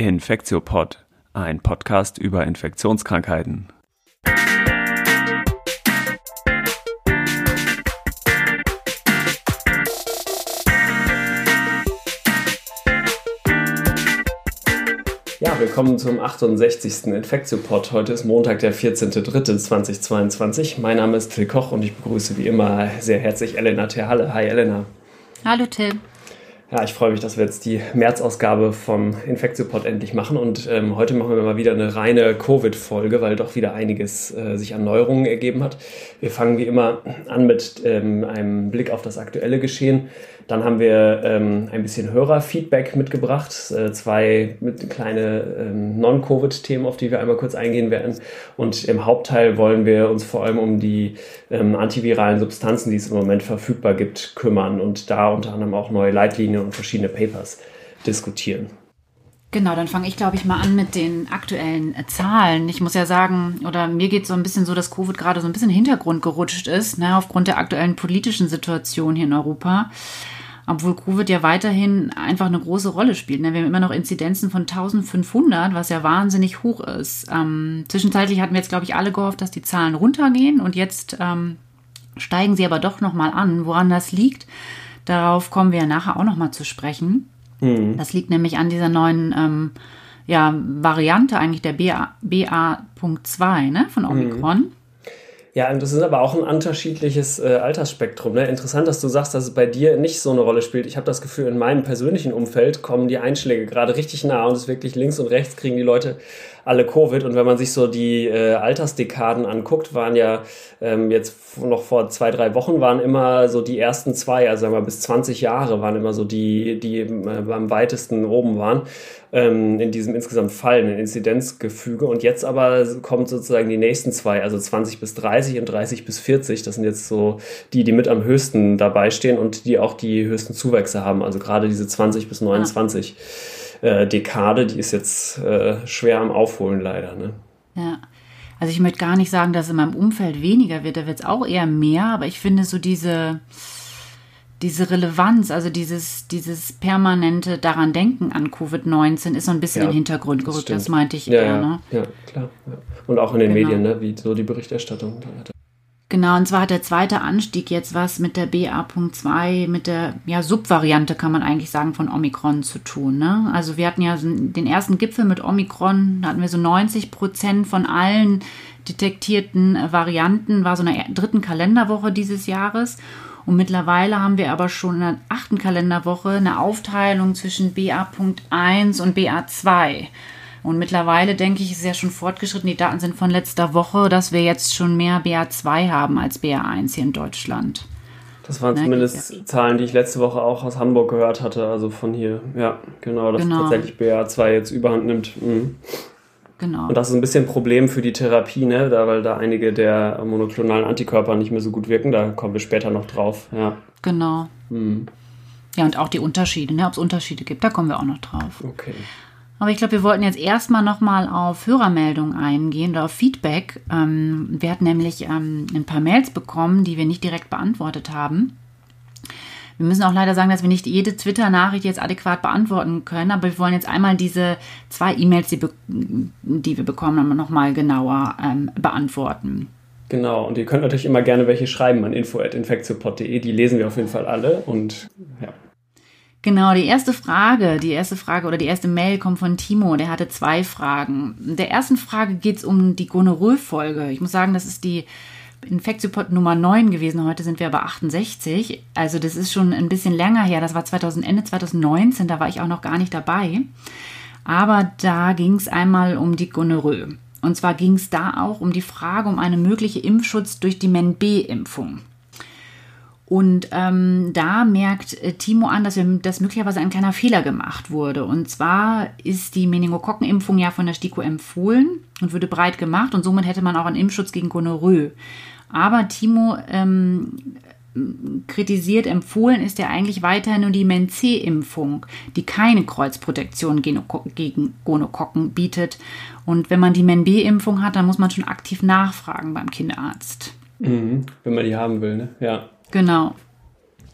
Infektiopod, ein Podcast über Infektionskrankheiten. Ja, willkommen zum 68. Infektiopod. Heute ist Montag, der 14.03.2022. Mein Name ist Till Koch und ich begrüße wie immer sehr herzlich Elena Terhalle. Hi Elena. Hallo Till. Ja, ich freue mich, dass wir jetzt die März-Ausgabe vom Infektiopod endlich machen. Und ähm, heute machen wir mal wieder eine reine Covid-Folge, weil doch wieder einiges äh, sich an Neuerungen ergeben hat. Wir fangen wie immer an mit ähm, einem Blick auf das aktuelle Geschehen. Dann haben wir ähm, ein bisschen Hörerfeedback mitgebracht, äh, zwei mit kleine ähm, Non-Covid-Themen, auf die wir einmal kurz eingehen werden. Und im Hauptteil wollen wir uns vor allem um die ähm, antiviralen Substanzen, die es im Moment verfügbar gibt, kümmern und da unter anderem auch neue Leitlinien und verschiedene Papers diskutieren. Genau, dann fange ich, glaube ich, mal an mit den aktuellen äh, Zahlen. Ich muss ja sagen, oder mir geht so ein bisschen so, dass Covid gerade so ein bisschen Hintergrund gerutscht ist, ne, aufgrund der aktuellen politischen Situation hier in Europa obwohl Covid ja weiterhin einfach eine große Rolle spielt. Ne? Wir haben immer noch Inzidenzen von 1500, was ja wahnsinnig hoch ist. Ähm, zwischenzeitlich hatten wir jetzt, glaube ich, alle gehofft, dass die Zahlen runtergehen und jetzt ähm, steigen sie aber doch nochmal an. Woran das liegt, darauf kommen wir ja nachher auch nochmal zu sprechen. Mhm. Das liegt nämlich an dieser neuen ähm, ja, Variante eigentlich der BA.2 BA ne, von Omikron. Mhm. Ja, und das ist aber auch ein unterschiedliches äh, Altersspektrum. Ne? Interessant, dass du sagst, dass es bei dir nicht so eine Rolle spielt. Ich habe das Gefühl, in meinem persönlichen Umfeld kommen die Einschläge gerade richtig nah und es wirklich links und rechts kriegen die Leute alle Covid. Und wenn man sich so die äh, Altersdekaden anguckt, waren ja ähm, jetzt noch vor zwei, drei Wochen waren immer so die ersten zwei, also sagen wir bis 20 Jahre waren immer so die, die äh, am weitesten oben waren ähm, in diesem insgesamt fallenden Inzidenzgefüge. Und jetzt aber kommt sozusagen die nächsten zwei, also 20 bis 30 und 30 bis 40. Das sind jetzt so die, die mit am höchsten dabei stehen und die auch die höchsten Zuwächse haben. Also gerade diese 20 bis 29. Ah äh, Dekade, die ist jetzt äh, schwer am Aufholen leider. Ne? Ja. Also ich möchte gar nicht sagen, dass in meinem Umfeld weniger wird, da wird es auch eher mehr, aber ich finde so diese, diese Relevanz, also dieses, dieses permanente daran denken an Covid-19 ist so ein bisschen ja, in den Hintergrund gerückt, das, das meinte ich ja, eher. Ne? Ja, klar. Ja. Und auch in den genau. Medien, ne? wie so die Berichterstattung. Genau, und zwar hat der zweite Anstieg jetzt was mit der BA.2, mit der ja, Subvariante, kann man eigentlich sagen, von Omikron zu tun. Ne? Also wir hatten ja den ersten Gipfel mit Omikron, da hatten wir so 90 Prozent von allen detektierten Varianten, war so in der dritten Kalenderwoche dieses Jahres. Und mittlerweile haben wir aber schon in der achten Kalenderwoche eine Aufteilung zwischen BA.1 und BA2. Und mittlerweile denke ich, ist ja schon fortgeschritten. Die Daten sind von letzter Woche, dass wir jetzt schon mehr BA2 haben als BA1 hier in Deutschland. Das waren ne, zumindest ja. Zahlen, die ich letzte Woche auch aus Hamburg gehört hatte, also von hier. Ja, genau, dass genau. tatsächlich BA2 jetzt überhand nimmt. Mhm. Genau. Und das ist ein bisschen ein Problem für die Therapie, ne? da, weil da einige der monoklonalen Antikörper nicht mehr so gut wirken. Da kommen wir später noch drauf. Ja. Genau. Mhm. Ja, und auch die Unterschiede, ne? ob es Unterschiede gibt, da kommen wir auch noch drauf. Okay. Aber ich glaube, wir wollten jetzt erstmal nochmal auf Hörermeldungen eingehen oder auf Feedback. Ähm, wir hatten nämlich ähm, ein paar Mails bekommen, die wir nicht direkt beantwortet haben. Wir müssen auch leider sagen, dass wir nicht jede Twitter-Nachricht jetzt adäquat beantworten können, aber wir wollen jetzt einmal diese zwei E-Mails, die, die, wir bekommen haben, nochmal genauer ähm, beantworten. Genau, und ihr könnt natürlich immer gerne welche schreiben an info.infektiopod.de, die lesen wir auf jeden Fall alle und ja. Genau, die erste Frage, die erste Frage oder die erste Mail kommt von Timo. Der hatte zwei Fragen. Der ersten Frage geht es um die Gonorrhoe-Folge. Ich muss sagen, das ist die Infektiopod Nummer 9 gewesen. Heute sind wir aber 68. Also das ist schon ein bisschen länger her. Das war 2000, Ende 2019. Da war ich auch noch gar nicht dabei. Aber da ging es einmal um die Gonorrhoe. Und zwar ging es da auch um die Frage um einen möglichen Impfschutz durch die Men-B-Impfung. Und ähm, da merkt äh, Timo an, dass, wir, dass möglicherweise ein kleiner Fehler gemacht wurde. Und zwar ist die Meningokokkenimpfung ja von der STIKO empfohlen und würde breit gemacht und somit hätte man auch einen Impfschutz gegen Gonorrhoe. Aber Timo ähm, kritisiert, empfohlen ist ja eigentlich weiterhin nur die Men-C-Impfung, die keine Kreuzprotektion gegen Gonokokken bietet. Und wenn man die Men-B-Impfung hat, dann muss man schon aktiv nachfragen beim Kinderarzt. Mhm, wenn man die haben will, ne? Ja. Genau.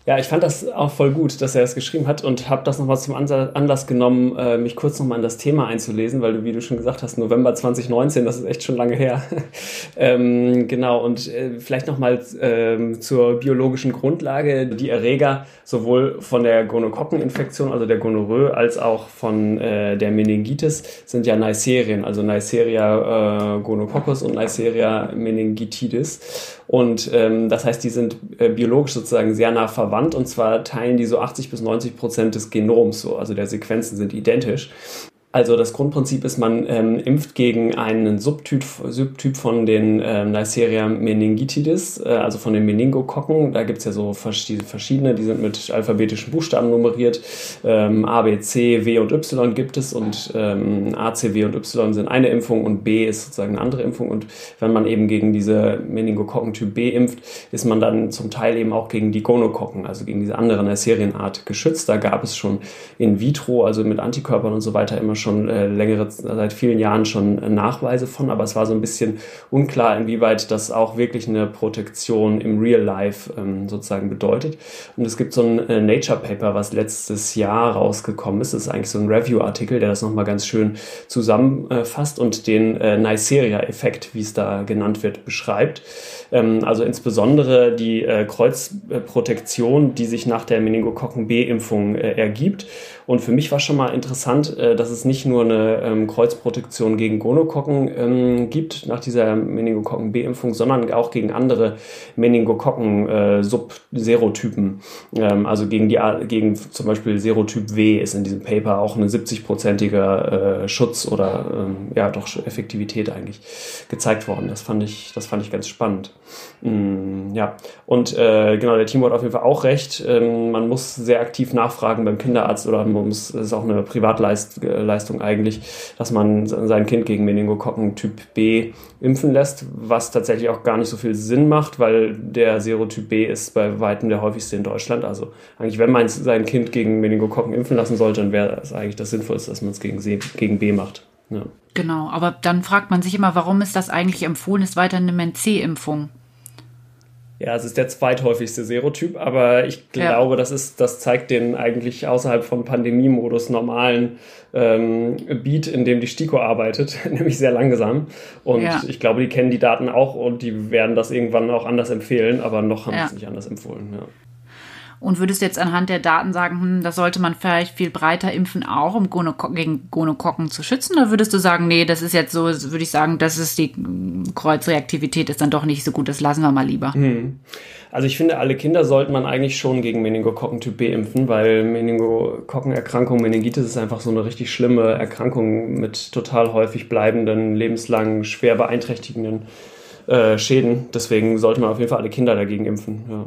Ja, ich fand das auch voll gut, dass er das geschrieben hat und habe das nochmal zum Anlass genommen, äh, mich kurz nochmal in das Thema einzulesen, weil du, wie du schon gesagt hast, November 2019, das ist echt schon lange her. ähm, genau, und äh, vielleicht nochmal äh, zur biologischen Grundlage. Die Erreger sowohl von der Gonokokkeninfektion, also der Gonorrhoe, als auch von äh, der Meningitis sind ja Neisserien, also Neisseria äh, gonococcus und Neisseria meningitidis. Und ähm, das heißt, die sind äh, biologisch sozusagen sehr nah verwandt und zwar teilen die so 80 bis 90 Prozent des Genoms so, also der Sequenzen sind identisch. Also das Grundprinzip ist, man ähm, impft gegen einen Subtyp, Subtyp von den ähm, Neisseria meningitidis, äh, also von den Meningokokken. Da gibt es ja so verschiedene, die sind mit alphabetischen Buchstaben nummeriert. Ähm, A, B, C, W und Y gibt es und ähm, A, C, W und Y sind eine Impfung und B ist sozusagen eine andere Impfung. Und wenn man eben gegen diese Meningokokken Typ B impft, ist man dann zum Teil eben auch gegen die Gonokokken, also gegen diese andere Neisserienart geschützt. Da gab es schon in vitro, also mit Antikörpern und so weiter immer schon schon äh, längere, seit vielen Jahren schon äh, Nachweise von, aber es war so ein bisschen unklar, inwieweit das auch wirklich eine Protektion im Real Life ähm, sozusagen bedeutet. Und es gibt so ein äh, Nature Paper, was letztes Jahr rausgekommen ist. Das ist eigentlich so ein Review-Artikel, der das nochmal ganz schön zusammenfasst und den äh, Neisseria-Effekt, wie es da genannt wird, beschreibt. Ähm, also insbesondere die äh, Kreuzprotektion, die sich nach der Meningokokken B-Impfung äh, ergibt. Und für mich war schon mal interessant, äh, dass es nicht nur eine ähm, Kreuzprotektion gegen Gonokokken ähm, gibt nach dieser Meningokokken B-Impfung, sondern auch gegen andere Meningokokken-Subserotypen. Äh, ähm, also gegen die gegen zum Beispiel Serotyp W ist in diesem Paper auch eine 70-prozentiger äh, Schutz oder ja doch Effektivität eigentlich gezeigt worden. Das fand ich, das fand ich ganz spannend. Mm, ja, und äh, genau, der Timo hat auf jeden Fall auch recht. Man muss sehr aktiv nachfragen beim Kinderarzt oder man das ist auch eine Privatleistung eigentlich, dass man sein Kind gegen Meningokokken Typ B impfen lässt, was tatsächlich auch gar nicht so viel Sinn macht, weil der Serotyp B ist bei weitem der häufigste in Deutschland. Also eigentlich, wenn man sein Kind gegen Meningokokken impfen lassen sollte, dann wäre es eigentlich das Sinnvollste, dass man es gegen, gegen B macht. Ja. Genau, aber dann fragt man sich immer, warum ist das eigentlich empfohlen, ist weiter eine Men-C-Impfung? Ja, es ist der zweithäufigste Serotyp, aber ich glaube, ja. das ist, das zeigt den eigentlich außerhalb vom Pandemiemodus normalen ähm, Beat, in dem die STIKO arbeitet, nämlich sehr langsam. Und ja. ich glaube, die kennen die Daten auch und die werden das irgendwann auch anders empfehlen, aber noch haben ja. sie es nicht anders empfohlen. Und würdest du jetzt anhand der Daten sagen, hm, das sollte man vielleicht viel breiter impfen, auch um Gonoko gegen Gonokokken zu schützen? Oder würdest du sagen, nee, das ist jetzt so, würde ich sagen, das ist die Kreuzreaktivität ist dann doch nicht so gut, das lassen wir mal lieber. Hm. Also ich finde, alle Kinder sollte man eigentlich schon gegen Meningokokken Typ B impfen, weil Meningokokkenerkrankung, Meningitis ist einfach so eine richtig schlimme Erkrankung mit total häufig bleibenden, lebenslang schwer beeinträchtigenden äh, Schäden. Deswegen sollte man auf jeden Fall alle Kinder dagegen impfen. Ja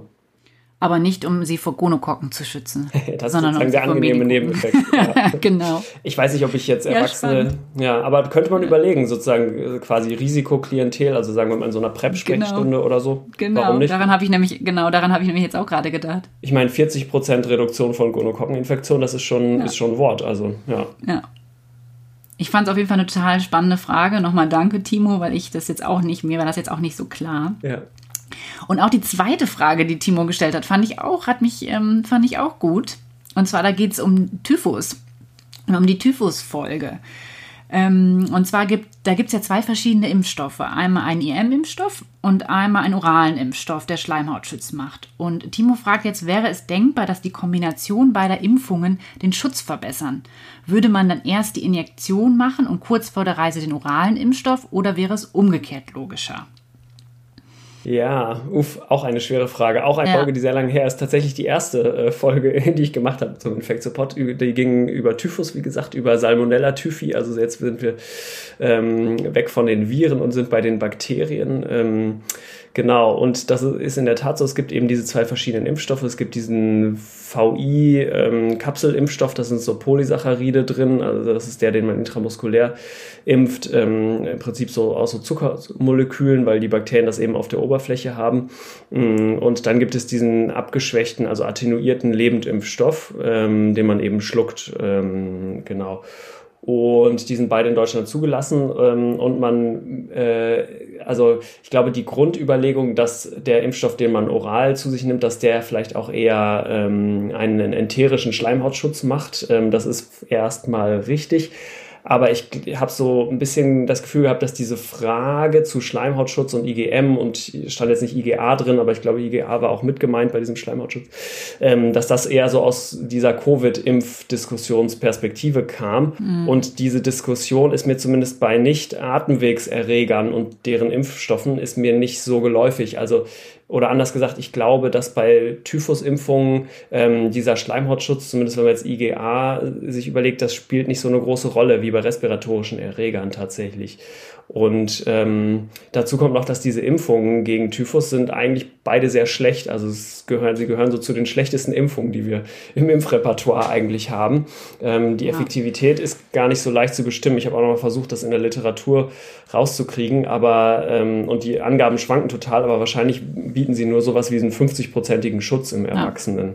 aber nicht um sie vor Gonokokken zu schützen. das sondern ist um der angenehme Nebeneffekt. Ja. genau. Ich weiß nicht, ob ich jetzt Erwachsene, ja, ja aber könnte man überlegen, sozusagen äh, quasi Risikoklientel, also sagen wir mal in so einer PrEP-Sprechstunde genau. oder so. Genau. Warum nicht? Daran habe ich nämlich, genau, daran habe ich nämlich jetzt auch gerade gedacht. Ich meine, 40% Reduktion von Gonokokkeninfektion, das ist schon, ja. ist schon ein Wort, also, ja. Ja. Ich fand es auf jeden Fall eine total spannende Frage. Nochmal danke, Timo, weil ich das jetzt auch nicht, mir war das jetzt auch nicht so klar. Ja. Und auch die zweite Frage, die Timo gestellt hat, fand ich auch, hat mich, ähm, fand ich auch gut. Und zwar, da geht es um Typhus, um die Typhus-Folge. Ähm, und zwar gibt da gibt es ja zwei verschiedene Impfstoffe. Einmal einen IM-Impfstoff und einmal einen oralen Impfstoff, der Schleimhautschutz macht. Und Timo fragt jetzt, wäre es denkbar, dass die Kombination beider Impfungen den Schutz verbessern? Würde man dann erst die Injektion machen und kurz vor der Reise den oralen Impfstoff oder wäre es umgekehrt logischer? Ja, uff, auch eine schwere Frage. Auch eine ja. Folge, die sehr lange her ist. Tatsächlich die erste äh, Folge, die ich gemacht habe zum Infektsupport. Die ging über Typhus, wie gesagt, über Salmonella Typhi. Also jetzt sind wir ähm, weg von den Viren und sind bei den Bakterien. Ähm, Genau, und das ist in der Tat so, es gibt eben diese zwei verschiedenen Impfstoffe. Es gibt diesen VI-Kapselimpfstoff, ähm, da sind so Polysaccharide drin, also das ist der, den man intramuskulär impft, ähm, im Prinzip so aus so Zuckermolekülen, weil die Bakterien das eben auf der Oberfläche haben. Mm, und dann gibt es diesen abgeschwächten, also attenuierten Lebendimpfstoff, ähm, den man eben schluckt, ähm, genau. Und die sind beide in Deutschland zugelassen. Ähm, und man, äh, also ich glaube, die Grundüberlegung, dass der Impfstoff, den man oral zu sich nimmt, dass der vielleicht auch eher ähm, einen enterischen Schleimhautschutz macht, ähm, das ist erstmal richtig. Aber ich habe so ein bisschen das Gefühl gehabt, dass diese Frage zu Schleimhautschutz und IgM und stand jetzt nicht IgA drin, aber ich glaube, IgA war auch mit gemeint bei diesem Schleimhautschutz, ähm, dass das eher so aus dieser Covid-Impfdiskussionsperspektive kam. Mhm. Und diese Diskussion ist mir zumindest bei Nicht-Atemwegserregern und deren Impfstoffen ist mir nicht so geläufig. Also oder anders gesagt, ich glaube, dass bei Typhusimpfungen ähm, dieser Schleimhautschutz, zumindest wenn man jetzt IgA sich überlegt, das spielt nicht so eine große Rolle wie bei respiratorischen Erregern tatsächlich. Und ähm, dazu kommt noch, dass diese Impfungen gegen Typhus sind eigentlich beide sehr schlecht. Also es gehören, sie gehören so zu den schlechtesten Impfungen, die wir im Impfrepertoire eigentlich haben. Ähm, die ja. Effektivität ist gar nicht so leicht zu bestimmen. Ich habe auch noch mal versucht, das in der Literatur rauszukriegen, aber ähm, und die Angaben schwanken total, aber wahrscheinlich bieten sie nur sowas wie einen 50-prozentigen Schutz im Erwachsenen. Ja.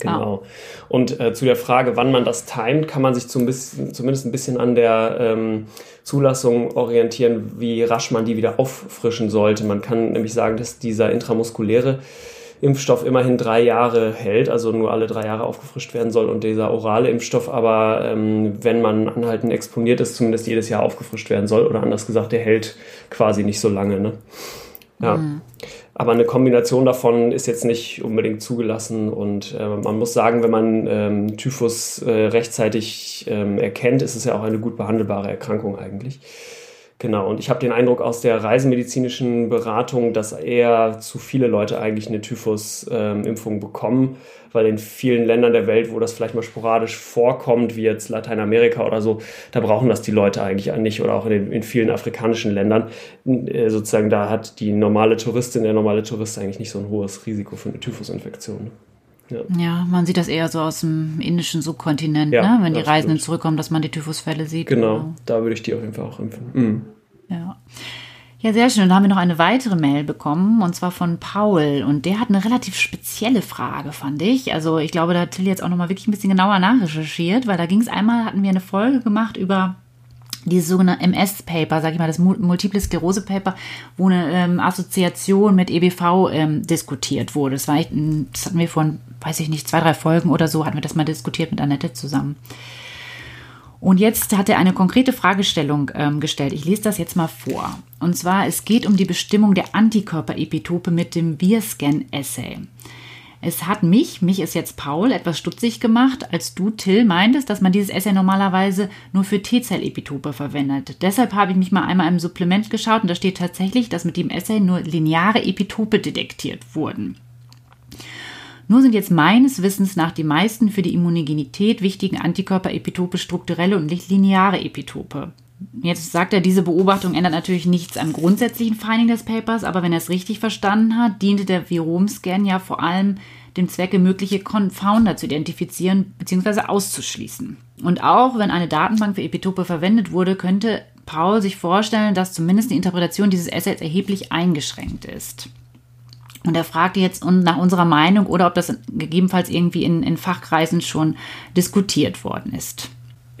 Genau. Und äh, zu der Frage, wann man das timet, kann man sich zum bisschen, zumindest ein bisschen an der ähm, Zulassung orientieren, wie rasch man die wieder auffrischen sollte. Man kann nämlich sagen, dass dieser intramuskuläre Impfstoff immerhin drei Jahre hält, also nur alle drei Jahre aufgefrischt werden soll und dieser orale Impfstoff aber, ähm, wenn man anhaltend exponiert ist, zumindest jedes Jahr aufgefrischt werden soll oder anders gesagt, der hält quasi nicht so lange. Ne? Ja. Mhm. Aber eine Kombination davon ist jetzt nicht unbedingt zugelassen. Und äh, man muss sagen, wenn man ähm, Typhus äh, rechtzeitig ähm, erkennt, ist es ja auch eine gut behandelbare Erkrankung eigentlich. Genau, und ich habe den Eindruck aus der reisemedizinischen Beratung, dass eher zu viele Leute eigentlich eine Typhus-Impfung ähm, bekommen, weil in vielen Ländern der Welt, wo das vielleicht mal sporadisch vorkommt, wie jetzt Lateinamerika oder so, da brauchen das die Leute eigentlich nicht oder auch in, den, in vielen afrikanischen Ländern. Äh, sozusagen, da hat die normale Touristin, der normale Tourist eigentlich nicht so ein hohes Risiko für eine Typhusinfektion. Ja. ja. man sieht das eher so aus dem indischen Subkontinent, ja, ne? wenn die Reisenden stimmt. zurückkommen, dass man die Typhusfälle sieht. Genau, genau, da würde ich die auf jeden Fall auch impfen. Mhm. Ja. Ja, sehr schön. Und da haben wir noch eine weitere Mail bekommen, und zwar von Paul. Und der hat eine relativ spezielle Frage, fand ich. Also ich glaube, da hat Till jetzt auch nochmal wirklich ein bisschen genauer nachrecherchiert, weil da ging es einmal, hatten wir eine Folge gemacht über dieses sogenannte MS-Paper, sag ich mal, das Multiple Sklerose-Paper, wo eine ähm, Assoziation mit EBV ähm, diskutiert wurde. Das war das hatten wir vor, weiß ich nicht, zwei, drei Folgen oder so, hatten wir das mal diskutiert mit Annette zusammen. Und jetzt hat er eine konkrete Fragestellung ähm, gestellt. Ich lese das jetzt mal vor. Und zwar, es geht um die Bestimmung der Antikörperepitope mit dem Virscan-Assay. Es hat mich, mich ist jetzt Paul, etwas stutzig gemacht, als du, Till, meintest, dass man dieses Essay normalerweise nur für T-Zell-Epitope verwendet. Deshalb habe ich mich mal einmal im Supplement geschaut und da steht tatsächlich, dass mit dem Essay nur lineare Epitope detektiert wurden. Nur sind jetzt meines Wissens nach die meisten für die Immunogenität wichtigen Antikörperepitope strukturelle und nicht lineare Epitope. Jetzt sagt er, diese Beobachtung ändert natürlich nichts am grundsätzlichen Finding des Papers, aber wenn er es richtig verstanden hat, diente der Viromscan ja vor allem dem Zwecke, mögliche Confounder zu identifizieren bzw. auszuschließen. Und auch wenn eine Datenbank für Epitope verwendet wurde, könnte Paul sich vorstellen, dass zumindest die Interpretation dieses Assets erheblich eingeschränkt ist. Und er fragte jetzt nach unserer Meinung oder ob das gegebenenfalls irgendwie in, in Fachkreisen schon diskutiert worden ist.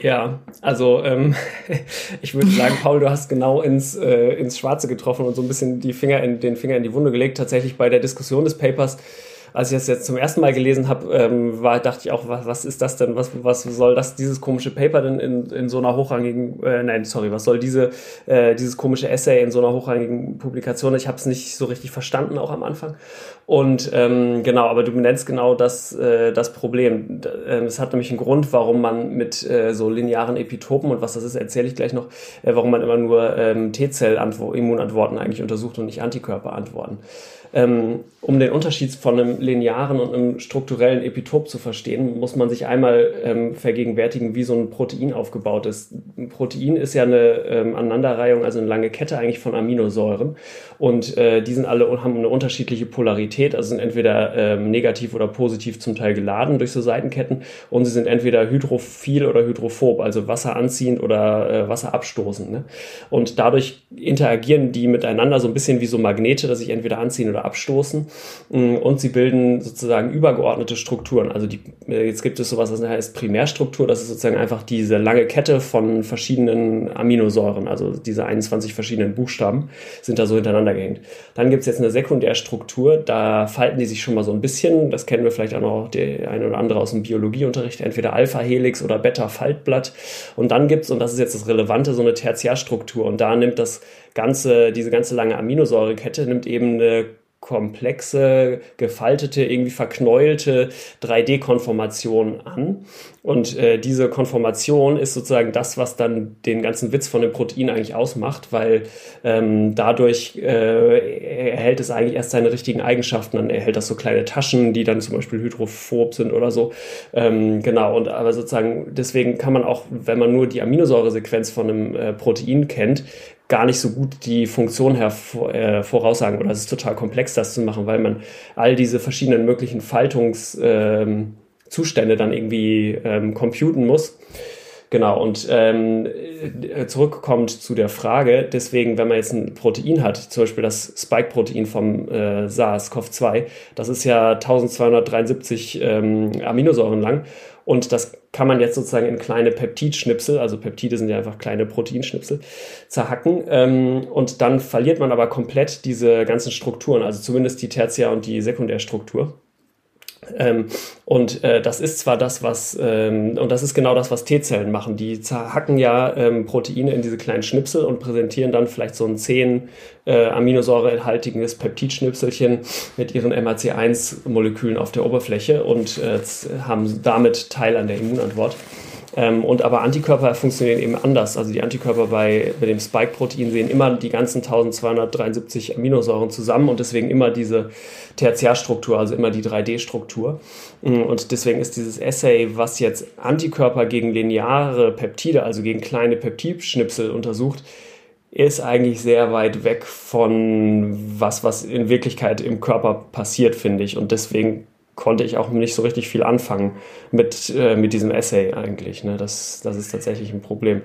Ja, also ähm, ich würde sagen, Paul, du hast genau ins, äh, ins Schwarze getroffen und so ein bisschen die Finger in, den Finger in die Wunde gelegt. Tatsächlich bei der Diskussion des Papers als ich das jetzt zum ersten Mal gelesen habe, ähm, war, dachte ich auch, was, was ist das denn? Was, was soll das, dieses komische Paper denn in, in so einer hochrangigen, äh, nein, sorry, was soll diese, äh, dieses komische Essay in so einer hochrangigen Publikation? Ich habe es nicht so richtig verstanden, auch am Anfang. Und ähm, genau, aber du nennst genau das, äh, das Problem. Ähm, es hat nämlich einen Grund, warum man mit äh, so linearen Epitopen und was das ist, erzähle ich gleich noch, äh, warum man immer nur ähm, T-Zell-Immunantworten eigentlich untersucht und nicht Antikörperantworten. Ähm, um den Unterschied von einem linearen und einem strukturellen Epitop zu verstehen, muss man sich einmal ähm, vergegenwärtigen, wie so ein Protein aufgebaut ist. Ein Protein ist ja eine ähm, Aneinanderreihung, also eine lange Kette eigentlich von Aminosäuren. Und äh, die sind alle haben eine unterschiedliche Polarität, also sind entweder ähm, negativ oder positiv zum Teil geladen durch so Seitenketten und sie sind entweder hydrophil oder hydrophob, also wasseranziehend oder äh, wasserabstoßend. Ne? Und dadurch interagieren die miteinander so ein bisschen wie so Magnete, dass sich entweder anziehen oder voneinander abstoßen mm, und sie bilden sozusagen übergeordnete Strukturen. Also die, äh, jetzt gibt es sowas, das heißt Primärstruktur, das ist sozusagen einfach diese lange Kette von verschiedenen Aminosäuren, also diese 21 verschiedenen Buchstaben sind da so hintereinander gehängt. Dann gibt es jetzt eine Sekundärstruktur, da falten die sich schon mal so ein bisschen, das kennen wir vielleicht auch noch der eine oder andere aus dem Biologieunterricht, entweder Alpha-Helix oder Beta-Faltblatt. Und dann gibt es, und das ist jetzt das Relevante, so eine Tertiärstruktur. Und da nimmt das ganze, diese ganze lange Aminosäurekette nimmt eben eine komplexe, gefaltete, irgendwie verknäulte 3D-Konformation an. Und äh, diese Konformation ist sozusagen das, was dann den ganzen Witz von dem Protein eigentlich ausmacht, weil ähm, dadurch äh, erhält es eigentlich erst seine richtigen Eigenschaften. Dann erhält das so kleine Taschen, die dann zum Beispiel hydrophob sind oder so. Ähm, genau, und aber sozusagen deswegen kann man auch, wenn man nur die Aminosäuresequenz von einem äh, Protein kennt, gar nicht so gut die Funktion hervor, äh, voraussagen oder es ist total komplex, das zu machen, weil man all diese verschiedenen möglichen Faltungszustände ähm, dann irgendwie ähm, computen muss. Genau, und ähm, äh, zurückkommt zu der Frage, deswegen, wenn man jetzt ein Protein hat, zum Beispiel das Spike-Protein vom äh, SARS-CoV-2, das ist ja 1273 ähm, Aminosäuren lang und das kann man jetzt sozusagen in kleine Peptidschnipsel, also Peptide sind ja einfach kleine Proteinschnipsel, zerhacken. Ähm, und dann verliert man aber komplett diese ganzen Strukturen, also zumindest die Tertiär- und die Sekundärstruktur. Ähm, und äh, das ist zwar das, was, ähm, und das ist genau das, was T-Zellen machen. Die zerhacken ja ähm, Proteine in diese kleinen Schnipsel und präsentieren dann vielleicht so ein 10 äh, Aminosäurehaltiges Peptidschnipselchen mit ihren MAC1-Molekülen auf der Oberfläche und äh, haben damit Teil an der Immunantwort. Ähm, und aber Antikörper funktionieren eben anders. Also die Antikörper bei, bei dem Spike-Protein sehen immer die ganzen 1273 Aminosäuren zusammen und deswegen immer diese Tertiärstruktur, also immer die 3D-Struktur. Mm, und deswegen ist dieses Assay, was jetzt Antikörper gegen lineare Peptide, also gegen kleine Peptidschnipsel untersucht, ist eigentlich sehr weit weg von was, was in Wirklichkeit im Körper passiert, finde ich. Und deswegen konnte ich auch nicht so richtig viel anfangen mit, äh, mit diesem Essay eigentlich. Ne? Das, das ist tatsächlich ein Problem.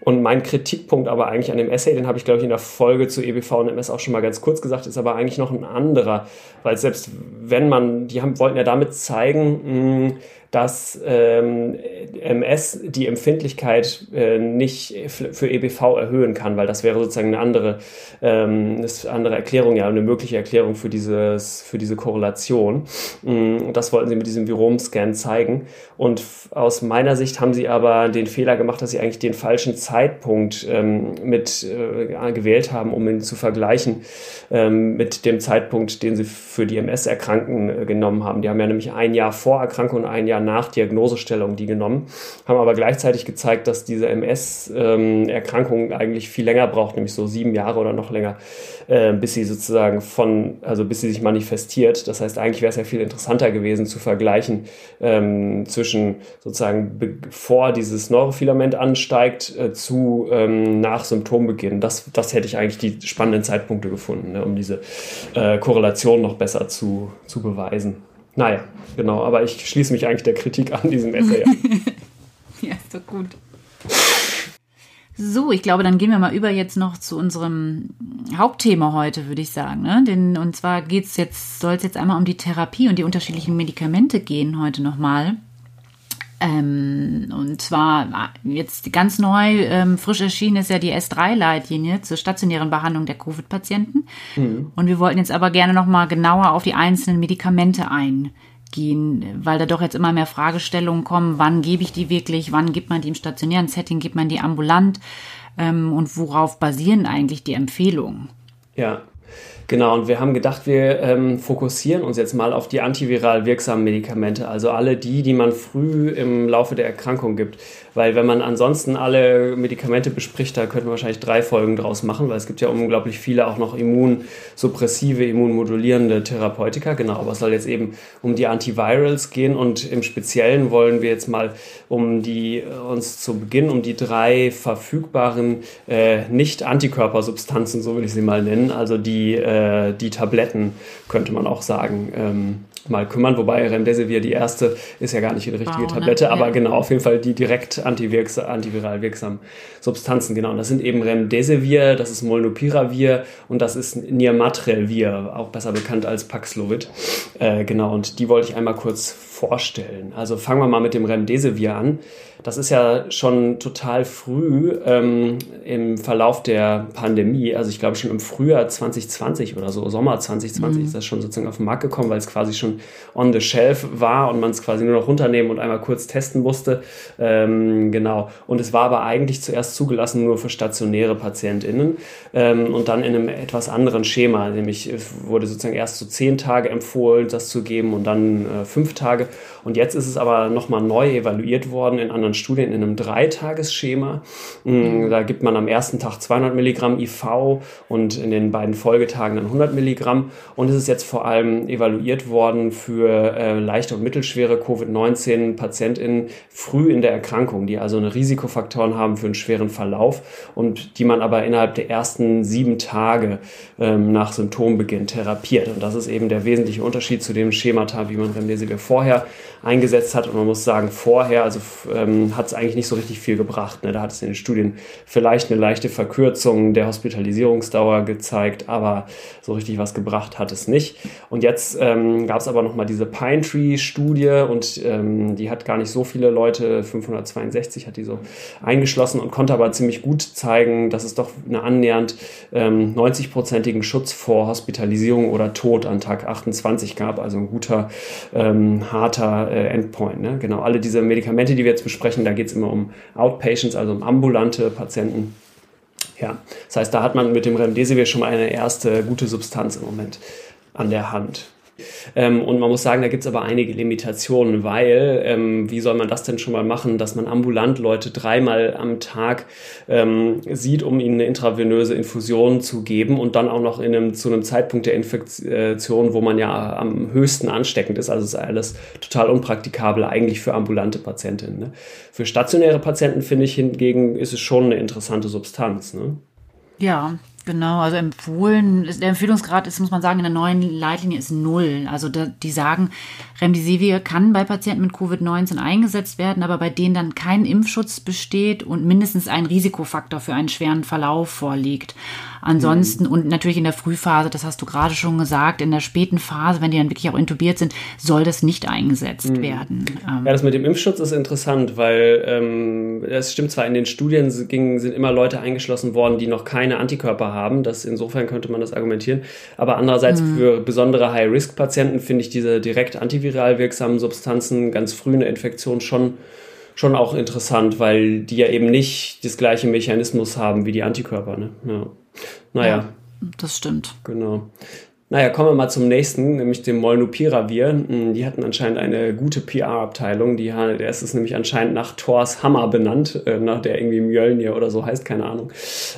Und mein Kritikpunkt aber eigentlich an dem Essay, den habe ich glaube ich in der Folge zu EBV und MS auch schon mal ganz kurz gesagt, ist aber eigentlich noch ein anderer, weil selbst wenn man, die haben, wollten ja damit zeigen, mh, dass ähm, MS die Empfindlichkeit äh, nicht für EBV erhöhen kann, weil das wäre sozusagen eine andere, ähm, eine andere Erklärung, ja, eine mögliche Erklärung für, dieses, für diese Korrelation. Mm, das wollten sie mit diesem Virom-Scan zeigen. Und aus meiner Sicht haben sie aber den Fehler gemacht, dass sie eigentlich den falschen Zeitpunkt ähm, mit äh, gewählt haben, um ihn zu vergleichen ähm, mit dem Zeitpunkt, den sie für die MS-Erkrankten äh, genommen haben. Die haben ja nämlich ein Jahr vor Erkrankung und ein Jahr nach Diagnosestellung die genommen, haben aber gleichzeitig gezeigt, dass diese MS-Erkrankung ähm, eigentlich viel länger braucht, nämlich so sieben Jahre oder noch länger, äh, bis sie sozusagen von, also bis sie sich manifestiert. Das heißt, eigentlich wäre es ja viel interessanter gewesen zu vergleichen ähm, zwischen sozusagen bevor dieses Neurofilament ansteigt äh, zu ähm, nach Symptombeginn. Das, das hätte ich eigentlich die spannenden Zeitpunkte gefunden, ne, um diese äh, Korrelation noch besser zu, zu beweisen. Naja, genau, aber ich schließe mich eigentlich der Kritik an diesem Essay an. ja, ist doch gut. So, ich glaube, dann gehen wir mal über jetzt noch zu unserem Hauptthema heute, würde ich sagen. Ne? Denn, und zwar geht's jetzt, soll es jetzt einmal um die Therapie und die unterschiedlichen Medikamente gehen heute nochmal. Ähm, und zwar ah, jetzt ganz neu, ähm, frisch erschienen ist ja die S3-Leitlinie zur stationären Behandlung der Covid-Patienten. Mhm. Und wir wollten jetzt aber gerne nochmal genauer auf die einzelnen Medikamente eingehen, weil da doch jetzt immer mehr Fragestellungen kommen, wann gebe ich die wirklich, wann gibt man die im stationären Setting, gibt man die ambulant ähm, und worauf basieren eigentlich die Empfehlungen? Ja, Genau, und wir haben gedacht, wir ähm, fokussieren uns jetzt mal auf die antiviral wirksamen Medikamente, also alle die, die man früh im Laufe der Erkrankung gibt. Weil wenn man ansonsten alle Medikamente bespricht, da könnten wir wahrscheinlich drei Folgen draus machen, weil es gibt ja unglaublich viele auch noch immunsuppressive, immunmodulierende Therapeutika. Genau, aber es soll jetzt eben um die Antivirals gehen und im Speziellen wollen wir jetzt mal um die uns zu Beginn um die drei verfügbaren äh, Nicht-Antikörpersubstanzen, so will ich sie mal nennen, also die, äh, die Tabletten, könnte man auch sagen, ähm, mal kümmern. Wobei Remdesivir, die erste, ist ja gar nicht eine richtige wow, Tablette, ne? aber ja. genau, auf jeden Fall die direkt antiviral wirksamen Substanzen. Genau, und das sind eben Remdesivir, das ist Molnupiravir und das ist Nirmatrelvir, auch besser bekannt als Paxlovid. Äh, genau, und die wollte ich einmal kurz vorstellen. Also fangen wir mal mit dem Remdesivir an. Das ist ja schon total früh ähm, im Verlauf der Pandemie, also ich glaube schon im Frühjahr 2020 oder so, Sommer 2020 mhm. ist das schon sozusagen auf den Markt gekommen, weil es quasi schon on the shelf war und man es quasi nur noch runternehmen und einmal kurz testen musste. Ähm, genau. Und es war aber eigentlich zuerst zugelassen nur für stationäre PatientInnen ähm, und dann in einem etwas anderen Schema, nämlich wurde sozusagen erst so zehn Tage empfohlen, das zu geben und dann äh, fünf Tage. Und jetzt ist es aber nochmal neu evaluiert worden in anderen Studien in einem Dreitagesschema. Mm, da gibt man am ersten Tag 200 Milligramm IV und in den beiden Folgetagen dann 100 Milligramm. Und es ist jetzt vor allem evaluiert worden für äh, leichte und mittelschwere Covid-19-PatientInnen früh in der Erkrankung, die also eine Risikofaktoren haben für einen schweren Verlauf und die man aber innerhalb der ersten sieben Tage ähm, nach Symptombeginn therapiert. Und das ist eben der wesentliche Unterschied zu dem Schemata, wie man Remdesivir vorher eingesetzt hat. Und man muss sagen, vorher, also ähm, hat es eigentlich nicht so richtig viel gebracht. Ne? Da hat es in den Studien vielleicht eine leichte Verkürzung der Hospitalisierungsdauer gezeigt, aber so richtig was gebracht hat es nicht. Und jetzt ähm, gab es aber nochmal diese Pine Tree-Studie und ähm, die hat gar nicht so viele Leute, 562 hat die so eingeschlossen und konnte aber ziemlich gut zeigen, dass es doch eine annähernd ähm, 90-prozentigen Schutz vor Hospitalisierung oder Tod an Tag 28 gab. Also ein guter, ähm, harter äh, Endpoint. Ne? Genau, alle diese Medikamente, die wir jetzt besprechen, da geht es immer um Outpatients, also um ambulante Patienten. Ja, das heißt, da hat man mit dem Remdesivir schon mal eine erste gute Substanz im Moment an der Hand. Ähm, und man muss sagen, da gibt es aber einige Limitationen, weil ähm, wie soll man das denn schon mal machen, dass man ambulant Leute dreimal am Tag ähm, sieht, um ihnen eine intravenöse Infusion zu geben und dann auch noch in einem, zu einem Zeitpunkt der Infektion, wo man ja am höchsten ansteckend ist. Also ist alles total unpraktikabel eigentlich für ambulante Patientinnen. Ne? Für stationäre Patienten finde ich hingegen ist es schon eine interessante Substanz. Ne? Ja, Genau, also empfohlen, der Empfehlungsgrad ist, muss man sagen, in der neuen Leitlinie ist null. Also die sagen, Remdesivir kann bei Patienten mit Covid-19 eingesetzt werden, aber bei denen dann kein Impfschutz besteht und mindestens ein Risikofaktor für einen schweren Verlauf vorliegt. Ansonsten mhm. und natürlich in der Frühphase, das hast du gerade schon gesagt, in der späten Phase, wenn die dann wirklich auch intubiert sind, soll das nicht eingesetzt mhm. werden. Ähm, ja, das mit dem Impfschutz ist interessant, weil ähm, das stimmt zwar, in den Studien ging, sind immer Leute eingeschlossen worden, die noch keine Antikörper haben. Das insofern könnte man das argumentieren. Aber andererseits mhm. für besondere High-Risk-Patienten finde ich diese direkt antiviral wirksamen Substanzen ganz früh eine Infektion schon schon auch interessant, weil die ja eben nicht das gleiche Mechanismus haben wie die Antikörper. Ne? Ja. Naja. Ja, das stimmt. Genau. Naja, kommen wir mal zum nächsten, nämlich dem Molnupiravir. Hm, die hatten anscheinend eine gute PR-Abteilung. Die, der ist es nämlich anscheinend nach Thors Hammer benannt, äh, nach der irgendwie Mjölnir oder so heißt, keine Ahnung.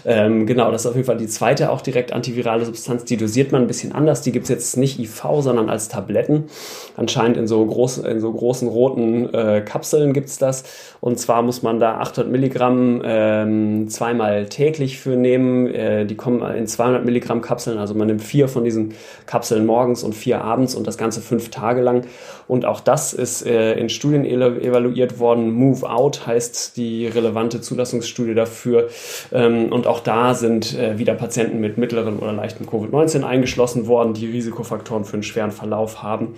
Ähm, genau, das ist auf jeden Fall die zweite auch direkt antivirale Substanz. Die dosiert man ein bisschen anders. Die gibt es jetzt nicht IV, sondern als Tabletten. Anscheinend in so, groß, in so großen roten äh, Kapseln gibt es das. Und zwar muss man da 800 Milligramm ähm, zweimal täglich für nehmen. Äh, die kommen in 200 Milligramm Kapseln, also man nimmt vier von diesen Kapseln morgens und vier abends und das Ganze fünf Tage lang. Und auch das ist äh, in Studien evaluiert worden. Move Out heißt die relevante Zulassungsstudie dafür. Ähm, und auch da sind äh, wieder Patienten mit mittleren oder leichten Covid-19 eingeschlossen worden, die Risikofaktoren für einen schweren Verlauf haben.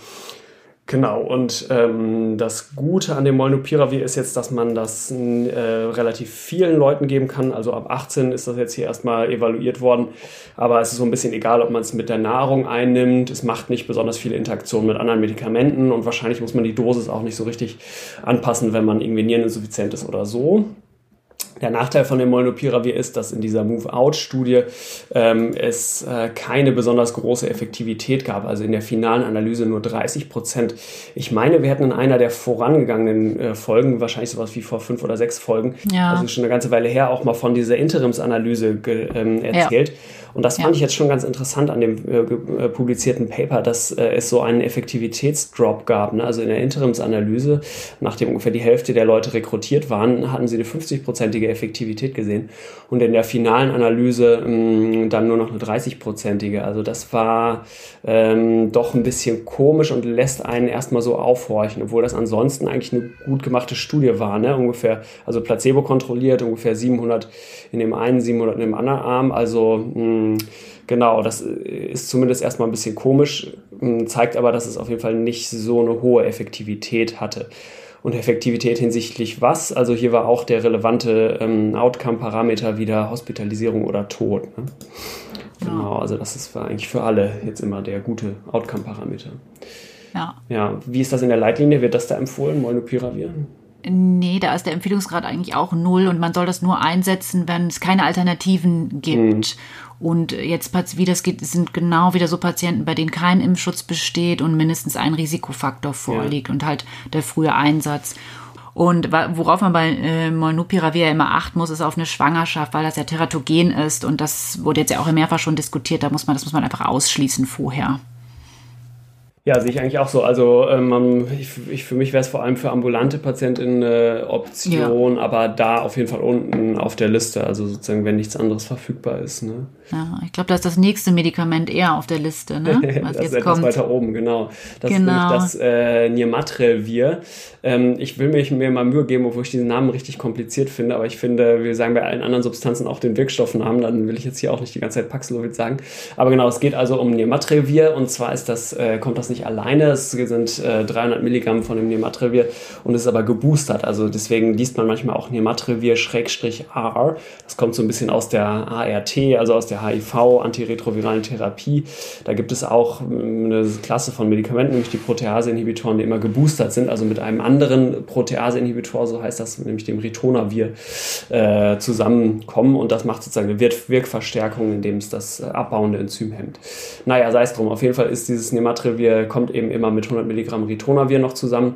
Genau, und ähm, das Gute an dem Molnupiravir ist jetzt, dass man das äh, relativ vielen Leuten geben kann. Also ab 18 ist das jetzt hier erstmal evaluiert worden. Aber es ist so ein bisschen egal, ob man es mit der Nahrung einnimmt. Es macht nicht besonders viele Interaktionen mit anderen Medikamenten und wahrscheinlich muss man die Dosis auch nicht so richtig anpassen, wenn man irgendwie niereninsuffizientes oder so. Der Nachteil von dem Molnupiravir ist, dass in dieser Move-Out-Studie ähm, es äh, keine besonders große Effektivität gab. Also in der finalen Analyse nur 30 Prozent. Ich meine, wir hätten in einer der vorangegangenen äh, Folgen, wahrscheinlich sowas wie vor fünf oder sechs Folgen, ja. also schon eine ganze Weile her, auch mal von dieser Interimsanalyse ähm, erzählt. Ja. Und das fand ja. ich jetzt schon ganz interessant an dem äh, äh, publizierten Paper, dass äh, es so einen Effektivitätsdrop gab. Ne? Also in der Interimsanalyse, nachdem ungefähr die Hälfte der Leute rekrutiert waren, hatten sie eine 50-prozentige prozentige Effektivität gesehen und in der finalen Analyse mh, mm, dann nur noch eine 30-prozentige. Also das war ähm, doch ein bisschen komisch und lässt einen erstmal so aufhorchen, obwohl das ansonsten eigentlich eine gut gemachte Studie war. Ne? Ungefähr, also Placebo kontrolliert, ungefähr 700 in dem einen, 700 in dem anderen Arm. Also mh, mm, Genau, das ist zumindest erstmal ein bisschen komisch, zeigt aber, dass es auf jeden Fall nicht so eine hohe Effektivität hatte. Und Effektivität hinsichtlich was? Also hier war auch der relevante ähm, Outcome-Parameter wieder Hospitalisierung oder Tod. Ne? Ja. Genau, also das ist, eigentlich für alle jetzt immer der gute Outcome-Parameter. Ja. ja. Wie ist das in der Leitlinie? Wird das da empfohlen, Molnupiravir? Nee, da ist der Empfehlungsgrad eigentlich auch null und man soll das nur einsetzen, wenn es keine Alternativen gibt. Hm. Und jetzt, wie das geht, sind genau wieder so Patienten, bei denen kein Impfschutz besteht und mindestens ein Risikofaktor vorliegt ja. und halt der frühe Einsatz. Und worauf man bei äh, Molnupiravir immer achten muss, ist auf eine Schwangerschaft, weil das ja teratogen ist. Und das wurde jetzt ja auch mehrfach schon diskutiert. Da muss man, das muss man einfach ausschließen vorher. Ja, sehe ich eigentlich auch so. Also ähm, ich, ich, für mich wäre es vor allem für ambulante Patientinnen eine Option, ja. aber da auf jeden Fall unten auf der Liste, also sozusagen, wenn nichts anderes verfügbar ist. Ne? Ja, ich glaube, da ist das nächste Medikament eher auf der Liste, ne? Was das jetzt ist kommt. weiter oben, genau. Das genau. ist nämlich das äh, Nirmatrelvir. Ähm, ich will mich mir mal Mühe geben, obwohl ich diesen Namen richtig kompliziert finde, aber ich finde, wir sagen bei allen anderen Substanzen auch den Wirkstoffnamen, dann will ich jetzt hier auch nicht die ganze Zeit Paxlovid sagen. Aber genau, es geht also um Nirmatrelvir und zwar ist das, äh, kommt das nicht alleine. Es sind äh, 300 Milligramm von dem Nematrevir und ist aber geboostert. Also deswegen liest man manchmal auch Nematrevir-R. Das kommt so ein bisschen aus der ART, also aus der HIV-antiretroviralen Therapie. Da gibt es auch ähm, eine Klasse von Medikamenten, nämlich die Protease-Inhibitoren, die immer geboostert sind, also mit einem anderen Protease-Inhibitor, so heißt das, nämlich dem Ritonavir, äh, zusammenkommen. Und das macht sozusagen eine Wirkverstärkung, indem es das äh, abbauende Enzym hemmt. Naja, sei es drum. Auf jeden Fall ist dieses Nematrevir kommt eben immer mit 100 Milligramm Ritonavir noch zusammen.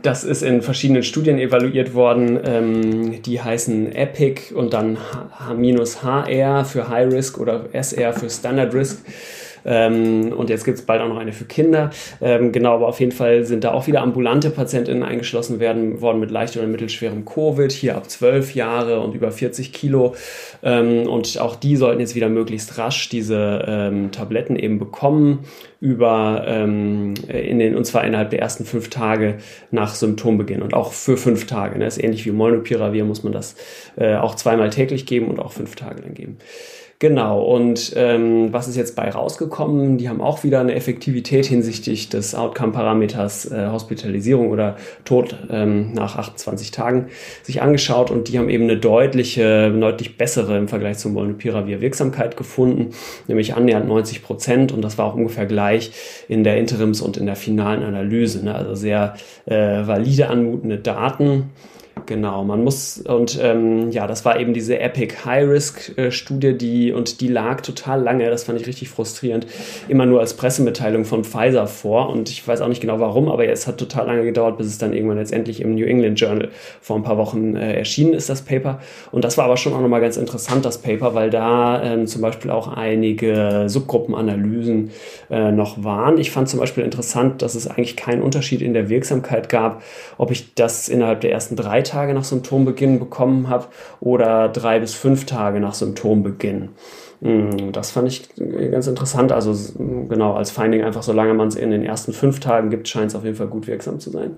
Das ist in verschiedenen Studien evaluiert worden. Ähm, die heißen EPIC und dann H-HR für High Risk oder SR für Standard Risk. Ähm, und jetzt gibt es bald auch noch eine für Kinder. Ähm, genau, aber auf jeden Fall sind da auch wieder ambulante PatientInnen eingeschlossen werden, worden mit leicht oder mittelschwerem Covid, hier ab 12 Jahre und über 40 Kilo. Ähm, und auch die sollten jetzt wieder möglichst rasch diese ähm, Tabletten eben bekommen über ähm, in den und zwar innerhalb der ersten fünf Tage nach Symptombeginn und auch für fünf Tage. Ne? Das ist ähnlich wie Molnupiravir muss man das äh, auch zweimal täglich geben und auch fünf Tage lang geben. Genau, und ähm, was ist jetzt bei rausgekommen? Die haben auch wieder eine Effektivität hinsichtlich des Outcome-Parameters äh, Hospitalisierung oder Tod ähm, nach 28 Tagen sich angeschaut und die haben eben eine deutliche, deutlich bessere im Vergleich zum Molnupiravir Wirksamkeit gefunden, nämlich annähernd 90 Prozent und das war auch ungefähr gleich in der Interims- und in der finalen Analyse. Ne? Also sehr äh, valide anmutende Daten. Genau, man muss, und ähm, ja, das war eben diese Epic High-Risk-Studie, die, und die lag total lange, das fand ich richtig frustrierend, immer nur als Pressemitteilung von Pfizer vor. Und ich weiß auch nicht genau warum, aber es hat total lange gedauert, bis es dann irgendwann letztendlich im New England Journal vor ein paar Wochen äh, erschienen ist, das Paper. Und das war aber schon auch nochmal ganz interessant, das Paper, weil da ähm, zum Beispiel auch einige Subgruppenanalysen äh, noch waren. Ich fand zum Beispiel interessant, dass es eigentlich keinen Unterschied in der Wirksamkeit gab, ob ich das innerhalb der ersten drei Tage nach Symptombeginn bekommen habe oder drei bis fünf Tage nach Symptombeginn. Hm, das fand ich ganz interessant. Also genau als Finding einfach, solange man es in den ersten fünf Tagen gibt, scheint es auf jeden Fall gut wirksam zu sein.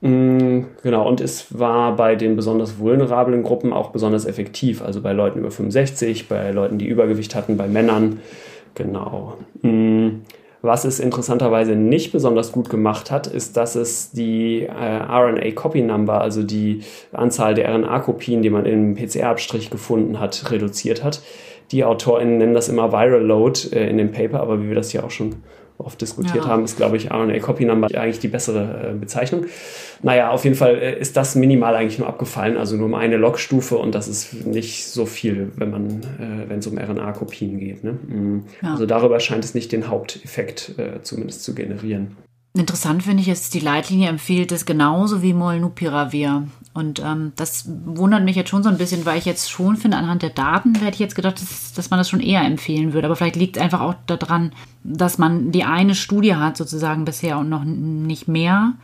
Hm, genau, und es war bei den besonders vulnerablen Gruppen auch besonders effektiv. Also bei Leuten über 65, bei Leuten, die Übergewicht hatten, bei Männern. Genau. Was es interessanterweise nicht besonders gut gemacht hat, ist, dass es die äh, RNA-Copy-Number, also die Anzahl der RNA-Kopien, die man im PCR-Abstrich gefunden hat, reduziert hat. Die AutorInnen nennen das immer Viral Load äh, in dem Paper, aber wie wir das hier auch schon oft diskutiert ja. haben, ist, glaube ich, RNA Copy Number eigentlich die bessere äh, Bezeichnung. Naja, auf jeden Fall äh, ist das minimal eigentlich nur abgefallen, also nur um eine Logstufe und das ist nicht so viel, wenn man, äh, wenn es um RNA-Kopien geht. Ne? Mhm. Also darüber scheint es nicht den Haupteffekt äh, zumindest zu generieren. Interessant finde ich, ist, die Leitlinie empfiehlt es genauso wie Molnupiravir. Und ähm, das wundert mich jetzt schon so ein bisschen, weil ich jetzt schon finde, anhand der Daten hätte ich jetzt gedacht, dass, dass man das schon eher empfehlen würde. Aber vielleicht liegt es einfach auch daran, dass man die eine Studie hat sozusagen bisher und noch nicht mehr.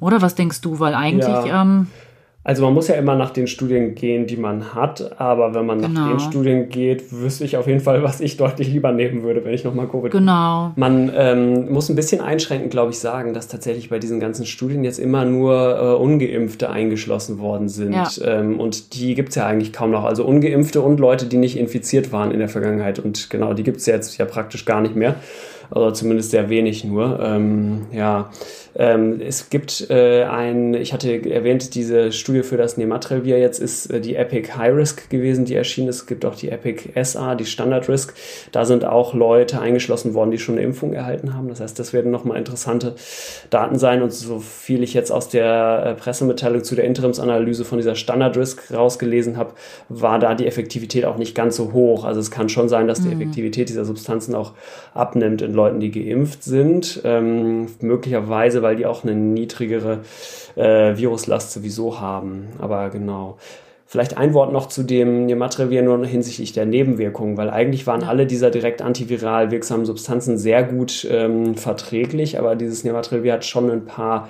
Oder was denkst du? Weil eigentlich. Ja. Ähm, Also man muss ja immer nach den Studien gehen, die man hat, aber wenn man genau. nach den Studien geht, wüsste ich auf jeden Fall, was ich deutlich lieber nehmen würde, wenn ich nochmal Covid Genau. Man ähm, muss ein bisschen einschränkend, glaube ich, sagen, dass tatsächlich bei diesen ganzen Studien jetzt immer nur äh, Ungeimpfte eingeschlossen worden sind. Ja. Ähm, und die gibt es ja eigentlich kaum noch. Also Ungeimpfte und Leute, die nicht infiziert waren in der Vergangenheit. Und genau, die gibt es jetzt ja praktisch gar nicht mehr. Oder zumindest sehr wenig nur. Ähm, ja, ähm, es gibt äh, ein, ich hatte erwähnt, diese Studie für das Nematrelvir jetzt ist äh, die Epic High Risk gewesen, die erschienen ist. Es gibt auch die Epic SA, die Standard Risk. Da sind auch Leute eingeschlossen worden, die schon eine Impfung erhalten haben. Das heißt, das werden nochmal interessante Daten sein. Und so viel ich jetzt aus der äh, Pressemitteilung zu der Interimsanalyse von dieser Standard Risk rausgelesen habe, war da die Effektivität auch nicht ganz so hoch. Also es kann schon sein, dass die mhm. Effektivität dieser Substanzen auch abnimmt in Leuten, die geimpft sind. Ähm, möglicherweise, weil die auch eine niedrigere äh, Viruslast sowieso haben. Aber genau. Vielleicht ein Wort noch zu dem Nematrevir nur hinsichtlich der Nebenwirkungen, weil eigentlich waren alle dieser direkt antiviral wirksamen Substanzen sehr gut ähm, verträglich, aber dieses Nematrevir hat schon ein paar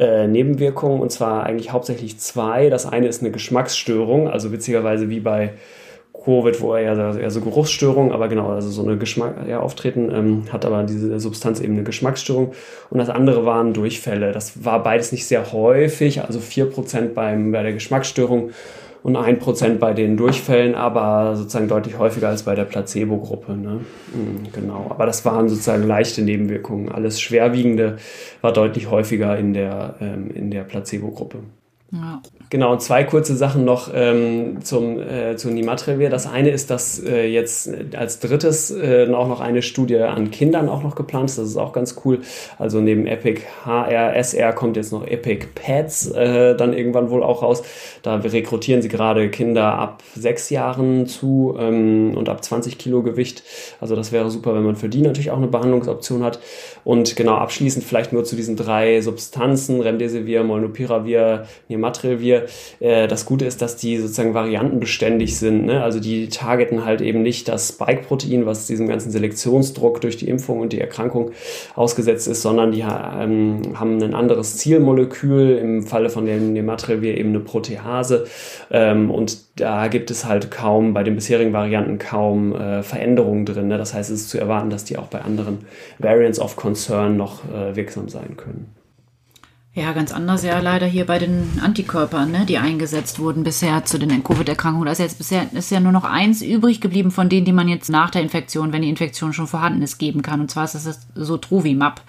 äh, Nebenwirkungen und zwar eigentlich hauptsächlich zwei. Das eine ist eine Geschmacksstörung, also witzigerweise wie bei Covid, wo er ja eher so Geruchsstörungen, aber genau, also so eine Geschmack ja, auftreten, ähm, hat aber diese Substanz eben eine Geschmacksstörung. Und das andere waren Durchfälle. Das war beides nicht sehr häufig, also 4% beim, bei der Geschmacksstörung und 1% bei den Durchfällen, aber sozusagen deutlich häufiger als bei der Placebo-Gruppe. Ne? Mhm, genau, aber das waren sozusagen leichte Nebenwirkungen. Alles Schwerwiegende war deutlich häufiger in der, ähm, in der Placebo-Gruppe. Genau, und zwei kurze Sachen noch ähm, zum, äh, zu Nimatrevir. Das eine ist, dass äh, jetzt als drittes äh, auch noch eine Studie an Kindern auch noch geplant ist. Das ist auch ganz cool. Also neben Epic HR, SR kommt jetzt noch Epic Pads äh, dann irgendwann wohl auch raus. Da rekrutieren sie gerade Kinder ab sechs Jahren zu ähm, und ab 20 Kilo Gewicht. Also das wäre super, wenn man für die natürlich auch eine Behandlungsoption hat. Und genau abschließend vielleicht nur zu diesen drei Substanzen, Remdesivir, Molnupiravir, Nimatrelvir. Äh, das Gute ist, dass die sozusagen variantenbeständig sind. Ne? Also die targeten halt eben nicht das Spike-Protein, was diesem ganzen Selektionsdruck durch die Impfung und die Erkrankung ausgesetzt ist, sondern die ähm, haben ein anderes Zielmolekül, im Falle von dem Nimatrelvir eben eine Protease. Ähm, und da gibt es halt kaum, bei den bisherigen Varianten kaum äh, Veränderungen drin. Ne? Das heißt, es ist zu erwarten, dass die auch bei anderen Variants of Concern noch äh, wirksam sein können. Ja, ganz anders ja leider hier bei den Antikörpern, ne, die eingesetzt wurden bisher zu den Covid-Erkrankungen. Ist jetzt bisher ist ja nur noch eins übrig geblieben von denen, die man jetzt nach der Infektion, wenn die Infektion schon vorhanden ist, geben kann. Und zwar ist das so Truvimab.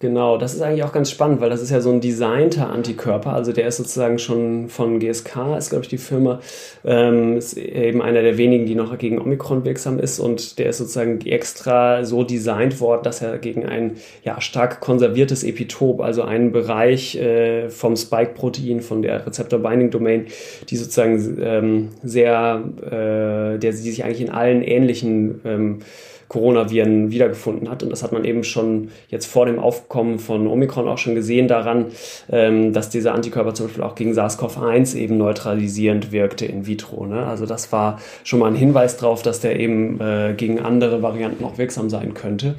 Genau, das ist eigentlich auch ganz spannend, weil das ist ja so ein designter Antikörper. Also der ist sozusagen schon von GSK, ist glaube ich die Firma, ähm, ist eben einer der wenigen, die noch gegen Omikron wirksam ist und der ist sozusagen extra so designt worden, dass er gegen ein ja, stark konserviertes Epitop, also einen Bereich äh, vom Spike-Protein, von der Rezeptor-Binding-Domain, die sozusagen ähm, sehr, äh, der die sich eigentlich in allen ähnlichen ähm, Coronaviren wiedergefunden hat. Und das hat man eben schon jetzt vor dem Aufkommen von Omikron auch schon gesehen daran, ähm, dass dieser Antikörper zum Beispiel auch gegen SARS-CoV-1 eben neutralisierend wirkte in vitro. Ne? Also das war schon mal ein Hinweis darauf, dass der eben äh, gegen andere Varianten auch wirksam sein könnte.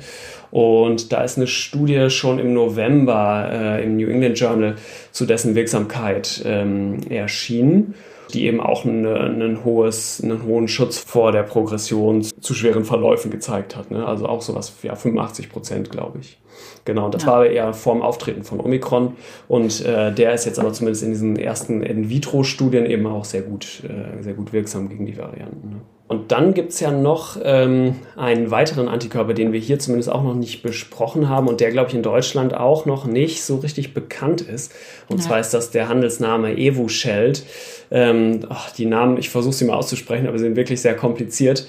Und da ist eine Studie schon im November äh, im New England Journal zu dessen Wirksamkeit ähm, erschienen die eben auch eine, einen, hohes, einen hohen Schutz vor der Progression zu schweren Verläufen gezeigt hat. Ne? Also auch sowas, ja, 85 Prozent, glaube ich. Genau, das ja. war eher vorm Auftreten von Omikron. Und äh, der ist jetzt aber zumindest in diesen ersten In-vitro-Studien eben auch sehr gut, äh, sehr gut wirksam gegen die Varianten. Ne? Und dann gibt es ja noch ähm, einen weiteren Antikörper, den wir hier zumindest auch noch nicht besprochen haben und der, glaube ich, in Deutschland auch noch nicht so richtig bekannt ist. Und ja. zwar ist das der Handelsname Evusheld. Ähm, ach, die Namen, ich versuche sie mal auszusprechen, aber sie sind wirklich sehr kompliziert.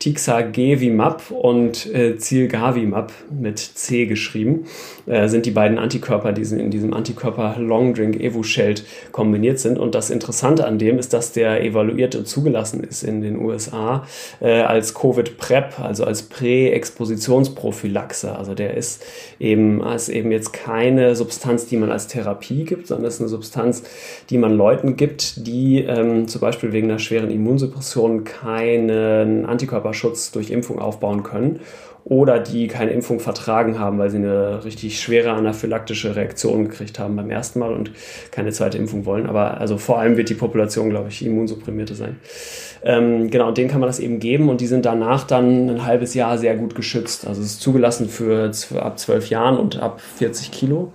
Tixagevimab und äh, Zilgavimab mit C geschrieben, äh, sind die beiden Antikörper, die in diesem Antikörper Long Drink Evusheld kombiniert sind. Und das Interessante an dem ist, dass der evaluiert und zugelassen ist in den USA äh, als Covid-PrEP, also als Prä-Expositionsprophylaxe. Also der ist eben, ist eben jetzt keine Substanz, die man als Therapie gibt, sondern ist eine Substanz, die man Leuten gibt, die ähm, zum Beispiel wegen einer schweren Immunsuppression keinen Antikörper Antikörperschutz durch Impfung aufbauen können oder die keine Impfung vertragen haben, weil sie eine richtig schwere anaphylaktische Reaktion gekriegt haben beim ersten Mal und keine zweite Impfung wollen. Aber also vor allem wird die Population, glaube ich, Immunsupprimierte sein. Ähm, genau, und denen kann man das eben geben und die sind danach dann ein halbes Jahr sehr gut geschützt. Also es ist zugelassen für, für ab zwölf Jahren und ab 40 Kilo.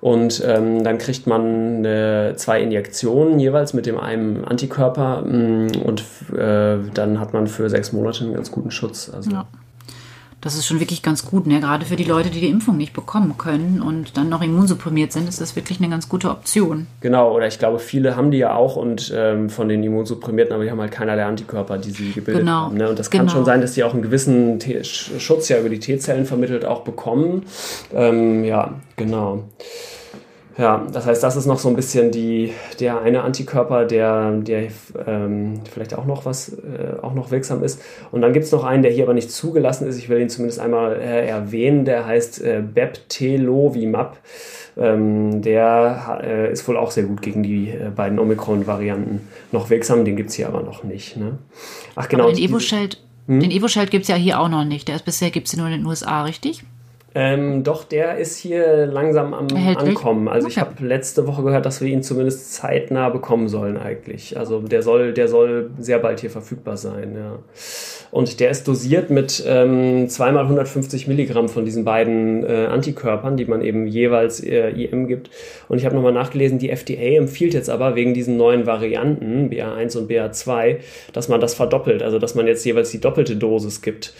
Und ähm, dann kriegt man äh, zwei Injektionen jeweils mit dem einen Antikörper mh, mm, und äh, dann hat man für sechs Monate einen ganz guten Schutz. Also ja. Das ist schon wirklich ganz gut, ne? gerade für die Leute, die die Impfung nicht bekommen können und dann noch immunsupprimiert sind, ist das wirklich eine ganz gute Option. Genau, oder ich glaube, viele haben die ja auch und ähm, von den Immunsupprimierten, aber die haben halt keinerlei Antikörper, die sie gebildet genau. haben. Ne? Und das kann genau. schon sein, dass die auch einen gewissen T Schutz ja über die T-Zellen vermittelt auch bekommen. Ähm, ja, genau. Ja, das heißt, das ist noch so ein bisschen die, der eine Antikörper, der, der ähm, vielleicht auch noch was, äh, auch noch wirksam ist. Und dann gibt es noch einen, der hier aber nicht zugelassen ist. Ich will ihn zumindest einmal äh, erwähnen. Der heißt äh, Beptelovimab. Ähm, der äh, ist wohl auch sehr gut gegen die äh, beiden Omikron-Varianten noch wirksam. Den gibt es hier aber noch nicht. Ne? Ach genau. Aber den Evo-Sheld hm? gibt es ja hier auch noch nicht. Der ist bisher gibt es nur in den USA, richtig? Ähm, doch, der ist hier langsam am Erhältlich? Ankommen. Also okay. ich habe letzte Woche gehört, dass wir ihn zumindest zeitnah bekommen sollen eigentlich. Also der soll, der soll sehr bald hier verfügbar sein, ja. Und der ist dosiert mit ähm, zweimal 150 Milligramm von diesen beiden äh, Antikörpern, die man eben jeweils äh, IM gibt. Und ich habe nochmal nachgelesen, die FDA empfiehlt jetzt aber wegen diesen neuen Varianten, BA1 und BA2, dass man das verdoppelt, also dass man jetzt jeweils die doppelte Dosis gibt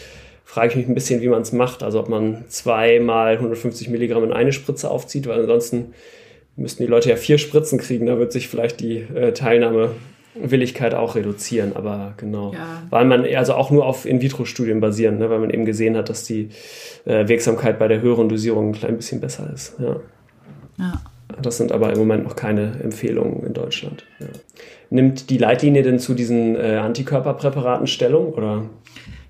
frage ich mich ein bisschen, wie man es macht. Also ob man zweimal 150 Milligramm in eine Spritze aufzieht, weil ansonsten müssten die Leute ja vier Spritzen kriegen. Da wird sich vielleicht die äh, Teilnahmewilligkeit auch reduzieren. Aber genau, ja. weil man also auch nur auf In-vitro-Studien basieren, ne? weil man eben gesehen hat, dass die äh, Wirksamkeit bei der höheren Dosierung ein klein bisschen besser ist. Ja. ja. Das sind aber im Moment noch keine Empfehlungen in Deutschland. Ja. Nimmt die Leitlinie denn zu diesen äh, Antikörperpräparaten Stellung oder?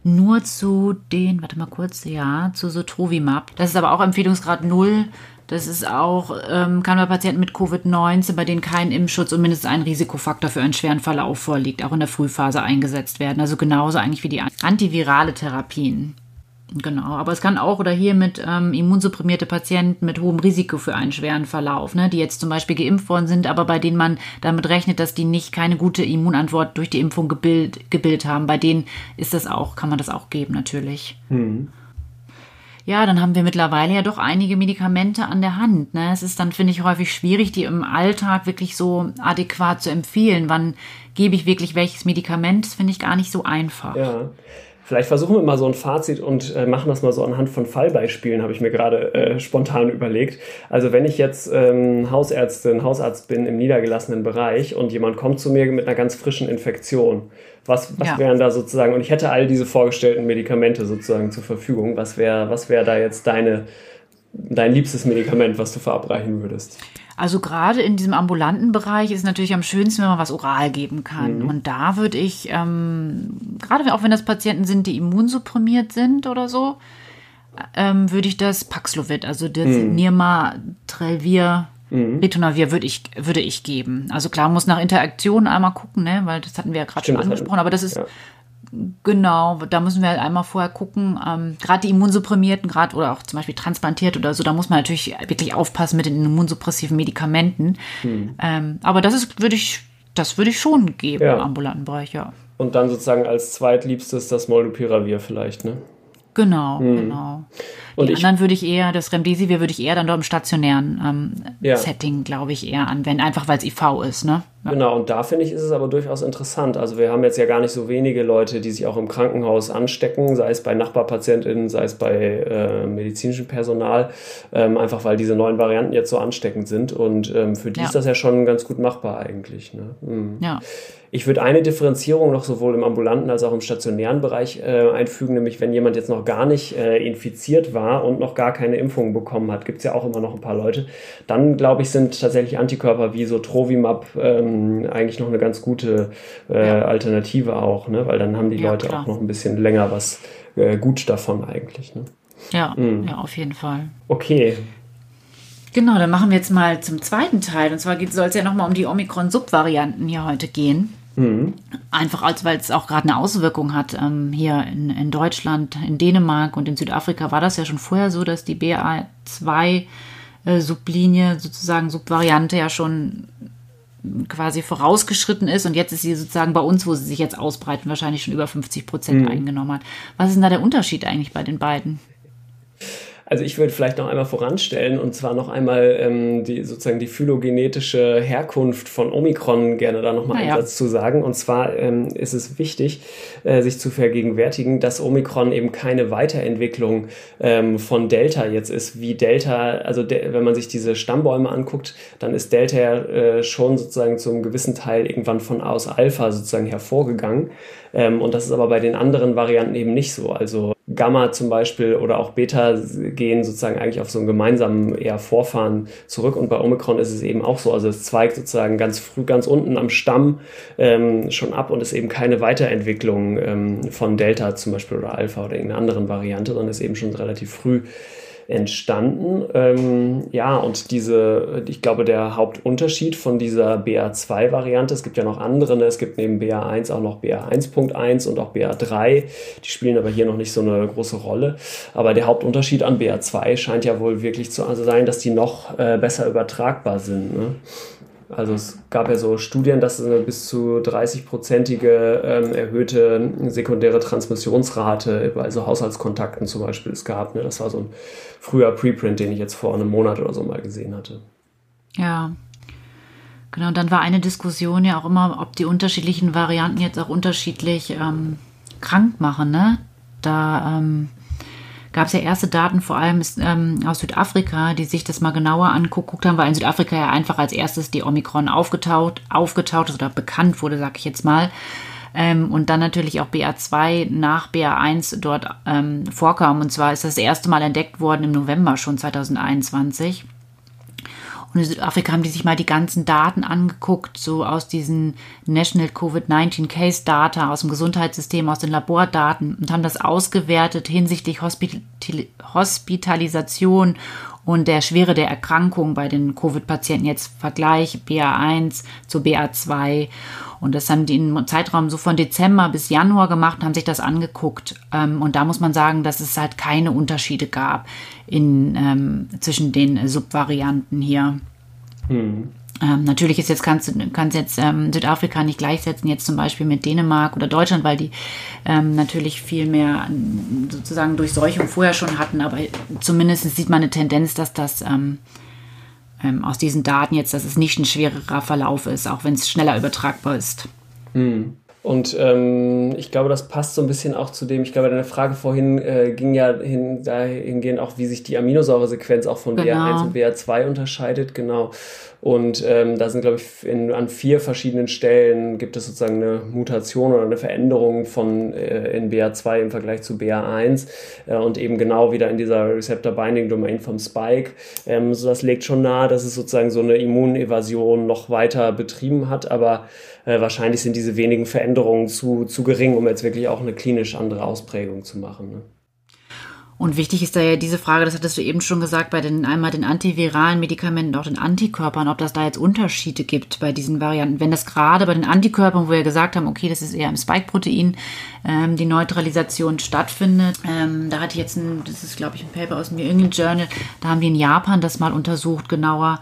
Nur zu den, warte mal kurz, ja, zu Sotrovimab. Das ist aber auch Empfehlungsgrad 0. Das ist auch, ähm, kann bei Patienten mit Covid-19, bei denen kein Impfschutz und mindestens ein Risikofaktor für einen schweren Verlauf vorliegt, auch in der Frühphase eingesetzt werden. Also genauso eigentlich wie die antivirale Therapien. Genau, aber es kann auch oder hier mit ähm, immunsupprimierte Patienten mit hohem Risiko für einen schweren Verlauf, ne, die jetzt zum Beispiel geimpft worden sind, aber bei denen man damit rechnet, dass die nicht keine gute Immunantwort durch die Impfung gebildet, gebildet haben. Bei denen ist das auch, kann man das auch geben natürlich. Mhm. Ja, dann haben wir mittlerweile ja doch einige Medikamente an der Hand. Ne? Es ist dann, finde ich, häufig schwierig, die im Alltag wirklich so adäquat zu empfehlen. Wann gebe ich wirklich welches Medikament? Das finde ich gar nicht so einfach. Ja. Vielleicht versuchen wir mal so ein Fazit und äh, machen das mal so anhand von Fallbeispielen, habe ich mir gerade äh, spontan überlegt. Also wenn ich jetzt ähm, Hausärztin, Hausarzt bin im niedergelassenen Bereich und jemand kommt zu mir mit einer ganz frischen Infektion, was, was ja. wären da sozusagen, und ich hätte all diese vorgestellten Medikamente sozusagen zur Verfügung, was wäre was wär da jetzt deine, dein liebstes Medikament, was du verabreichen würdest? Also gerade in diesem ambulanten Bereich ist es natürlich am schönsten, wenn man was oral geben kann. Mhm. Und da würde ich, ähm, gerade auch wenn das Patienten sind, die immunsupprimiert sind oder so, ähm, würde ich das Paxlovid, also das mhm. Nirma Trelvir Mhm. Ritonavir würde ich, würde ich geben. Also klar, muss nach Interaktion einmal gucken, ne? weil das hatten wir ja gerade schon angesprochen, aber das ist, ja. Genau, da müssen wir halt einmal vorher gucken. Ähm, gerade die Immunsupprimierten, gerade oder auch zum Beispiel transplantiert oder so, da muss man natürlich wirklich aufpassen mit den immunsuppressiven Medikamenten. Hm. Ähm, aber das ist, würde ich, das würde ich schon geben ja. im ambulanten Bereich, ja. Und dann sozusagen als zweitliebstes das Molnupiravir vielleicht, ne? Genau, hm. genau. Und die anderen würde ich eher, das Remdesivir würde ich eher dann dort im stationären ähm, ja. Setting, glaube ich, eher anwenden, einfach weil es IV ist, ne? Ja. Genau, und da finde ich, ist es aber durchaus interessant. Also wir haben jetzt ja gar nicht so wenige Leute, die sich auch im Krankenhaus anstecken, sei es bei Nachbarpatientinnen, sei es bei äh, medizinischem Personal, ähm, einfach weil diese neuen Varianten jetzt so ansteckend sind. Und ähm, für die ja. ist das ja schon ganz gut machbar eigentlich. Ne? Mhm. Ja. Ich würde eine Differenzierung noch sowohl im ambulanten als auch im stationären Bereich äh, einfügen, nämlich wenn jemand jetzt noch gar nicht äh, infiziert war und noch gar keine Impfung bekommen hat, gibt es ja auch immer noch ein paar Leute, dann glaube ich, sind tatsächlich Antikörper wie so Trovimab ähm, eigentlich noch eine ganz gute äh, ja. Alternative auch, ne? weil dann haben die ja, Leute klar. auch noch ein bisschen länger was äh, gut davon eigentlich. Ne? Ja, mhm. ja, auf jeden Fall. Okay, Genau, dann machen wir jetzt mal zum zweiten Teil. Und zwar soll es ja nochmal um die Omikron-Subvarianten hier heute gehen. Mhm. Einfach als weil es auch gerade eine Auswirkung hat. Ähm, hier in, in Deutschland, in Dänemark und in Südafrika war das ja schon vorher so, dass die BA2 äh, Sublinie, sozusagen Subvariante ja schon quasi vorausgeschritten ist und jetzt ist sie sozusagen bei uns, wo sie sich jetzt ausbreiten, wahrscheinlich schon über 50 Prozent mhm. eingenommen hat. Was ist denn da der Unterschied eigentlich bei den beiden? Also ich würde vielleicht noch einmal voranstellen und zwar noch einmal ähm, die sozusagen die phylogenetische Herkunft von Omikron gerne da nochmal naja. einen Satz zu sagen. Und zwar ähm, ist es wichtig, äh, sich zu vergegenwärtigen, dass Omikron eben keine Weiterentwicklung ähm, von Delta jetzt ist, wie Delta, also wenn man sich diese Stammbäume anguckt, dann ist Delta ja äh, schon sozusagen zum gewissen Teil irgendwann von aus Alpha sozusagen hervorgegangen. Ähm, und das ist aber bei den anderen Varianten eben nicht so. Also Gamma zum Beispiel oder auch Beta gehen sozusagen eigentlich auf so einen gemeinsamen eher Vorfahren zurück. Und bei Omikron ist es eben auch so. Also es zweigt sozusagen ganz früh, ganz unten am Stamm ähm, schon ab und ist eben keine Weiterentwicklung ähm, von Delta zum Beispiel oder Alpha oder irgendeiner anderen Variante, sondern ist eben schon relativ früh entstanden. Ähm, ja, und diese, ich glaube, der Hauptunterschied von dieser BA2-Variante, es gibt ja noch andere, ne? es gibt neben BA1 auch noch BA1.1 und auch BA3, die spielen aber hier noch nicht so eine große Rolle. Aber der Hauptunterschied an BA2 scheint ja wohl wirklich zu sein, dass die noch äh, besser übertragbar sind. Ne? Also es gab ja so Studien, dass es eine bis zu 30-prozentige ähm, erhöhte sekundäre Transmissionsrate bei so Haushaltskontakten zum Beispiel es gab. Ne? Das war so ein früher Preprint, den ich jetzt vor einem Monat oder so mal gesehen hatte. Ja. Genau, und dann war eine Diskussion ja auch immer, ob die unterschiedlichen Varianten jetzt auch unterschiedlich ähm, krank machen. Ne? Da ähm, gab es ja erste Daten, vor allem ähm, aus Südafrika, die sich das mal genauer angeguckt haben, weil in Südafrika ja einfach als erstes die Omikron aufgetaucht, aufgetaucht ist oder bekannt wurde, sag ich jetzt mal. Ähm, und dann natürlich auch BA2 nach BA1 dort ähm, vorkam. Und zwar ist das erste Mal entdeckt worden im November schon 2021. Und in Südafrika haben die sich mal die ganzen Daten angeguckt, so aus diesen National Covid-19 Case Data, aus dem Gesundheitssystem, aus den Labordaten und haben das ausgewertet hinsichtlich Hospital Hospitalisation und der Schwere der Erkrankung bei den Covid-Patienten jetzt Vergleich BA1 zu BA2. Und das haben die im Zeitraum so von Dezember bis Januar gemacht und haben sich das angeguckt. Ähm, und da muss man sagen, dass es halt keine Unterschiede gab in, ähm, zwischen den Subvarianten hier. Hm. Ähm, natürlich ist jetzt kannst du kannst jetzt ähm, Südafrika nicht gleichsetzen jetzt zum Beispiel mit Dänemark oder Deutschland, weil die ähm, natürlich viel mehr sozusagen Durchseuchung vorher schon hatten. Aber zumindest sieht man eine Tendenz, dass das ähm, ähm, aus diesen Daten jetzt, dass es nicht ein schwererer Verlauf ist, auch wenn es schneller übertragbar ist. Hm. Und ähm, ich glaube, das passt so ein bisschen auch zu dem, ich glaube, deine Frage vorhin äh, ging ja hin, dahingehend auch, wie sich die Aminosäuresequenz auch von genau. BA1 und BA2 unterscheidet, genau. Und ähm, da sind, glaube ich, in, an vier verschiedenen Stellen gibt es sozusagen eine Mutation oder eine Veränderung von äh, in BA2 im Vergleich zu BA1 äh, und eben genau wieder in dieser Receptor Binding Domain vom Spike. Ähm, so das legt schon nahe, dass es sozusagen so eine Immunevasion noch weiter betrieben hat, aber äh, wahrscheinlich sind diese wenigen Veränderungen zu, zu gering, um jetzt wirklich auch eine klinisch andere Ausprägung zu machen. Ne? Und wichtig ist da ja diese Frage, das hattest du eben schon gesagt, bei den einmal den antiviralen Medikamenten, auch den Antikörpern, ob das da jetzt Unterschiede gibt bei diesen Varianten. Wenn das gerade bei den Antikörpern, wo wir gesagt haben, okay, das ist eher im Spike-Protein, ähm, die Neutralisation stattfindet. Ähm, da hatte ich jetzt ein, das ist glaube ich ein Paper aus dem New England Journal, da haben die in Japan das mal untersucht, genauer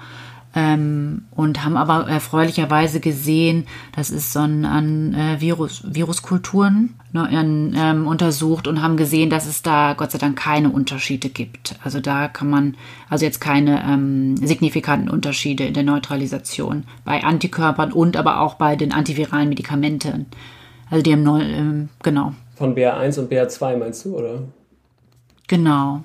ähm, und haben aber erfreulicherweise gesehen, das ist so ein, an äh, Virus, Viruskulturen ne, in, ähm, untersucht und haben gesehen, dass es da Gott sei Dank keine Unterschiede gibt. Also da kann man, also jetzt keine ähm, signifikanten Unterschiede in der Neutralisation bei Antikörpern und aber auch bei den antiviralen Medikamenten. Also die haben, ähm, genau. Von BA1 und BA2 meinst du, oder? Genau.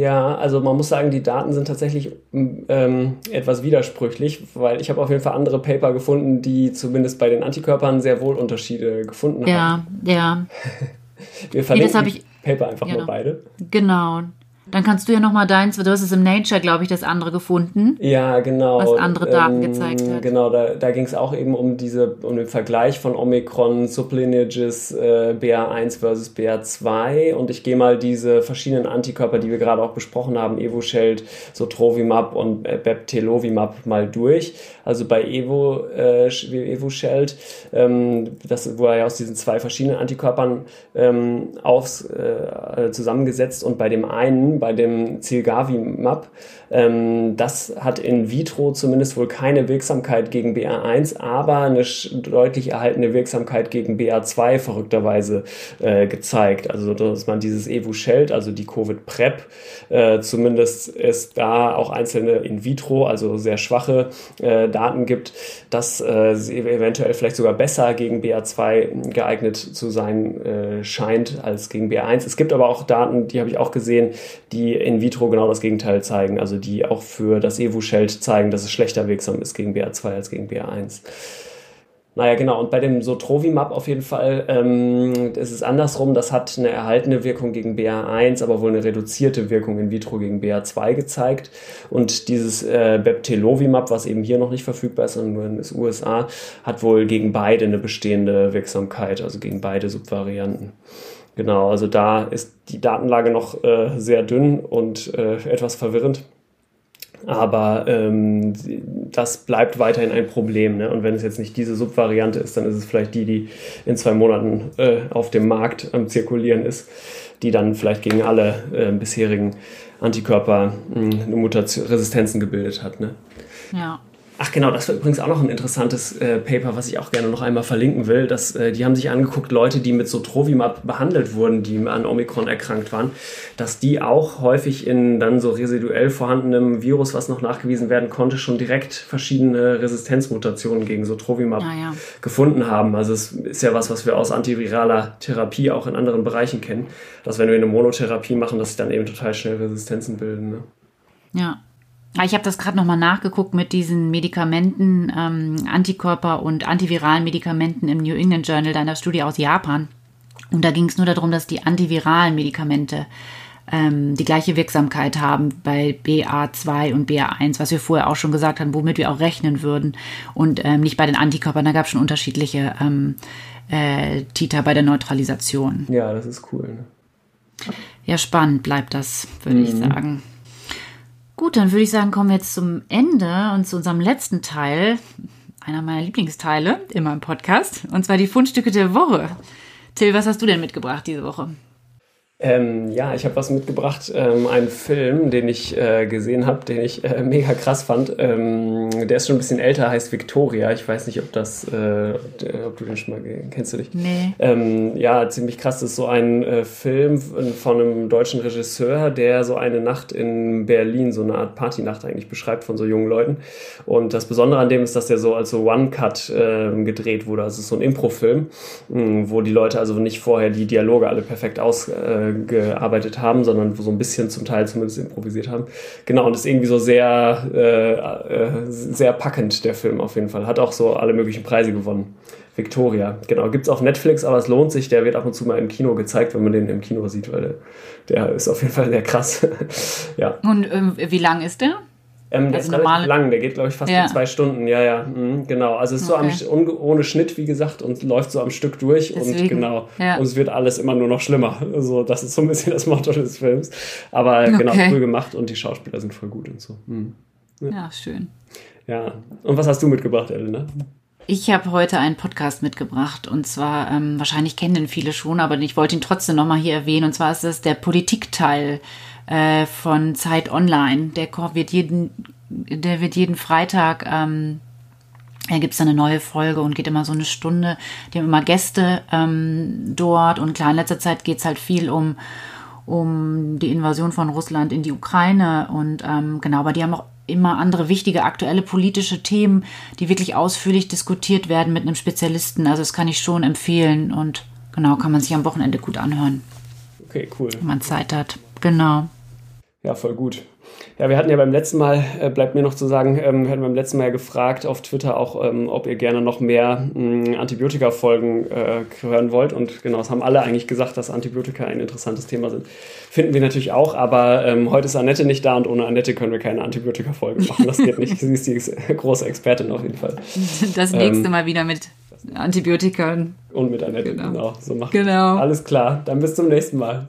Ja, also man muss sagen, die Daten sind tatsächlich ähm, etwas widersprüchlich, weil ich habe auf jeden Fall andere Paper gefunden, die zumindest bei den Antikörpern sehr wohl Unterschiede gefunden ja, haben. Ja, ja. Wir verlinken nee, ich, Paper einfach ja, nur beide. Genau. Dann kannst du ja nochmal deins, du hast es im Nature, glaube ich, das andere gefunden. Ja, genau. Was andere Daten ähm, gezeigt hat. Genau, da, da ging es auch eben um diese, um den Vergleich von Omikron, Sublineages, äh, BA1 versus BA2 und ich gehe mal diese verschiedenen Antikörper, die wir gerade auch besprochen haben, Evusheld, Sotrovimab und äh, Beptelovimab mal durch. Also bei Evo, äh, Evusheld, ähm, das wurde ja aus diesen zwei verschiedenen Antikörpern ähm, aufs, äh, zusammengesetzt und bei dem einen, bei dem Zilgavimab, ähm, das hat in vitro zumindest wohl keine Wirksamkeit gegen BA1, aber eine deutlich erhaltene Wirksamkeit gegen BA2 verrückterweise äh, gezeigt. Also dass man dieses Evusheld, also die Covid-PrEP, äh, zumindest ist da auch einzelne in vitro, also sehr schwache äh, Daten gibt, dass äh, sie eventuell vielleicht sogar besser gegen BA2 geeignet zu sein äh, scheint als gegen BA1. Es gibt aber auch Daten, die habe ich auch gesehen, die in vitro genau das Gegenteil zeigen, also die auch für das Evusheld zeigen, dass es schlechter wirksam ist gegen BA2 als gegen BA1. Naja, genau. Und bei dem Sotrovimab auf jeden Fall ähm, ist es andersrum. Das hat eine erhaltene Wirkung gegen BA1, aber wohl eine reduzierte Wirkung in vitro gegen BA2 gezeigt. Und dieses äh, Beptelovimab, was eben hier noch nicht verfügbar ist, sondern nur in den USA, hat wohl gegen beide eine bestehende Wirksamkeit, also gegen beide Subvarianten. Genau, also da ist die Datenlage noch äh, sehr dünn und äh, etwas verwirrend. Aber ähm, das bleibt weiterhin ein Problem. Ne? Und wenn es jetzt nicht diese Subvariante ist, dann ist es vielleicht die, die in zwei Monaten äh, auf dem Markt am Zirkulieren ist, die dann vielleicht gegen alle äh, bisherigen Antikörper mh, hm, Mutation, Resistenzen gebildet hat. Ne? Ja. Ach genau, das war übrigens auch noch ein interessantes äh, Paper, was ich auch gerne noch einmal verlinken will. Das, äh, die haben sich angeguckt, Leute, die mit Sotrovimab behandelt wurden, die an Omikron erkrankt waren, dass die auch häufig in dann so residuell vorhandenem Virus, was noch nachgewiesen werden konnte, schon direkt verschiedene Resistenzmutationen gegen Sotrovimab ah, ja. gefunden haben. Also es ist ja was, was wir aus antiviraler Therapie auch in anderen Bereichen kennen, dass wenn wir eine Monotherapie machen, dass sich dann eben total schnell Resistenzen bilden. Ne? Ja, ich habe das gerade nochmal nachgeguckt mit diesen Medikamenten, ähm, Antikörper und antiviralen Medikamenten im New England Journal deiner Studie aus Japan. Und da ging es nur darum, dass die antiviralen Medikamente ähm, die gleiche Wirksamkeit haben bei BA2 und BA1, was wir vorher auch schon gesagt haben, womit wir auch rechnen würden. Und ähm, nicht bei den Antikörpern, da gab es schon unterschiedliche ähm, äh, Titer bei der Neutralisation. Ja, das ist cool. Ne? Ja, spannend bleibt das, würde mhm. ich sagen. Gut, dann würde ich sagen, kommen wir jetzt zum Ende und zu unserem letzten Teil, einer meiner Lieblingsteile in meinem Podcast, und zwar die Fundstücke der Woche. Till, was hast du denn mitgebracht diese Woche? Ähm, ja, ich habe was mitgebracht, ähm, einen Film, den ich äh, gesehen habe, den ich äh, mega krass fand. Ähm, der ist schon ein bisschen älter, heißt Victoria. Ich weiß nicht, ob das, äh, ob du den schon mal kennst du dich? Nee. Ähm, ja, ziemlich krass. Das ist so ein äh, Film von einem deutschen Regisseur, der so eine Nacht in Berlin, so eine Art Partynacht eigentlich beschreibt von so jungen Leuten. Und das Besondere an dem ist, dass der so als so One-Cut ähm, gedreht wurde. Also es ist so ein Impro-Film, wo die Leute also nicht vorher die Dialoge alle perfekt aus gearbeitet haben, sondern so ein bisschen zum Teil zumindest improvisiert haben. Genau, und ist irgendwie so sehr, äh, äh, sehr packend, der Film auf jeden Fall. Hat auch so alle möglichen Preise gewonnen. Victoria, genau. Gibt es auf Netflix, aber es lohnt sich. Der wird ab und zu mal im Kino gezeigt, wenn man den im Kino sieht, weil der, der ist auf jeden Fall sehr krass. ja. Und äh, wie lang ist der? Ähm, der also ist relativ lang, der geht, glaube ich, fast ja. zwei Stunden. Ja, ja, mhm, genau. Also es ist okay. so am, ohne Schnitt, wie gesagt, und läuft so am Stück durch Deswegen. und genau. Ja. Und es wird alles immer nur noch schlimmer. Also das ist so ein bisschen das Motto des Films. Aber okay. genau, cool gemacht und die Schauspieler sind voll gut und so. Mhm. Ja. ja, schön. Ja. Und was hast du mitgebracht, Elena? Ich habe heute einen Podcast mitgebracht und zwar, ähm, wahrscheinlich kennen den viele schon, aber ich wollte ihn trotzdem nochmal hier erwähnen. Und zwar ist das der Politikteil äh, von Zeit Online. Der wird jeden, der wird jeden Freitag, ähm, da gibt es eine neue Folge und geht immer so eine Stunde. Die haben immer Gäste ähm, dort und klar, in letzter Zeit geht es halt viel um, um die Invasion von Russland in die Ukraine und ähm, genau, aber die haben auch immer andere wichtige aktuelle politische Themen, die wirklich ausführlich diskutiert werden mit einem Spezialisten. Also das kann ich schon empfehlen und genau, kann man sich am Wochenende gut anhören. Okay, cool. Wenn man Zeit hat. Genau. Ja, voll gut. Ja, wir hatten ja beim letzten Mal, äh, bleibt mir noch zu sagen, ähm, wir hatten beim letzten Mal ja gefragt auf Twitter auch, ähm, ob ihr gerne noch mehr ähm, Antibiotika-Folgen äh, hören wollt. Und genau, es haben alle eigentlich gesagt, dass Antibiotika ein interessantes Thema sind. Finden wir natürlich auch, aber ähm, heute ist Annette nicht da und ohne Annette können wir keine Antibiotika-Folgen machen. Das geht nicht. Sie ist die große Expertin auf jeden Fall. Das nächste ähm, Mal wieder mit Antibiotika. Und mit Annette, genau. genau so machen. Genau. Alles klar. Dann bis zum nächsten Mal.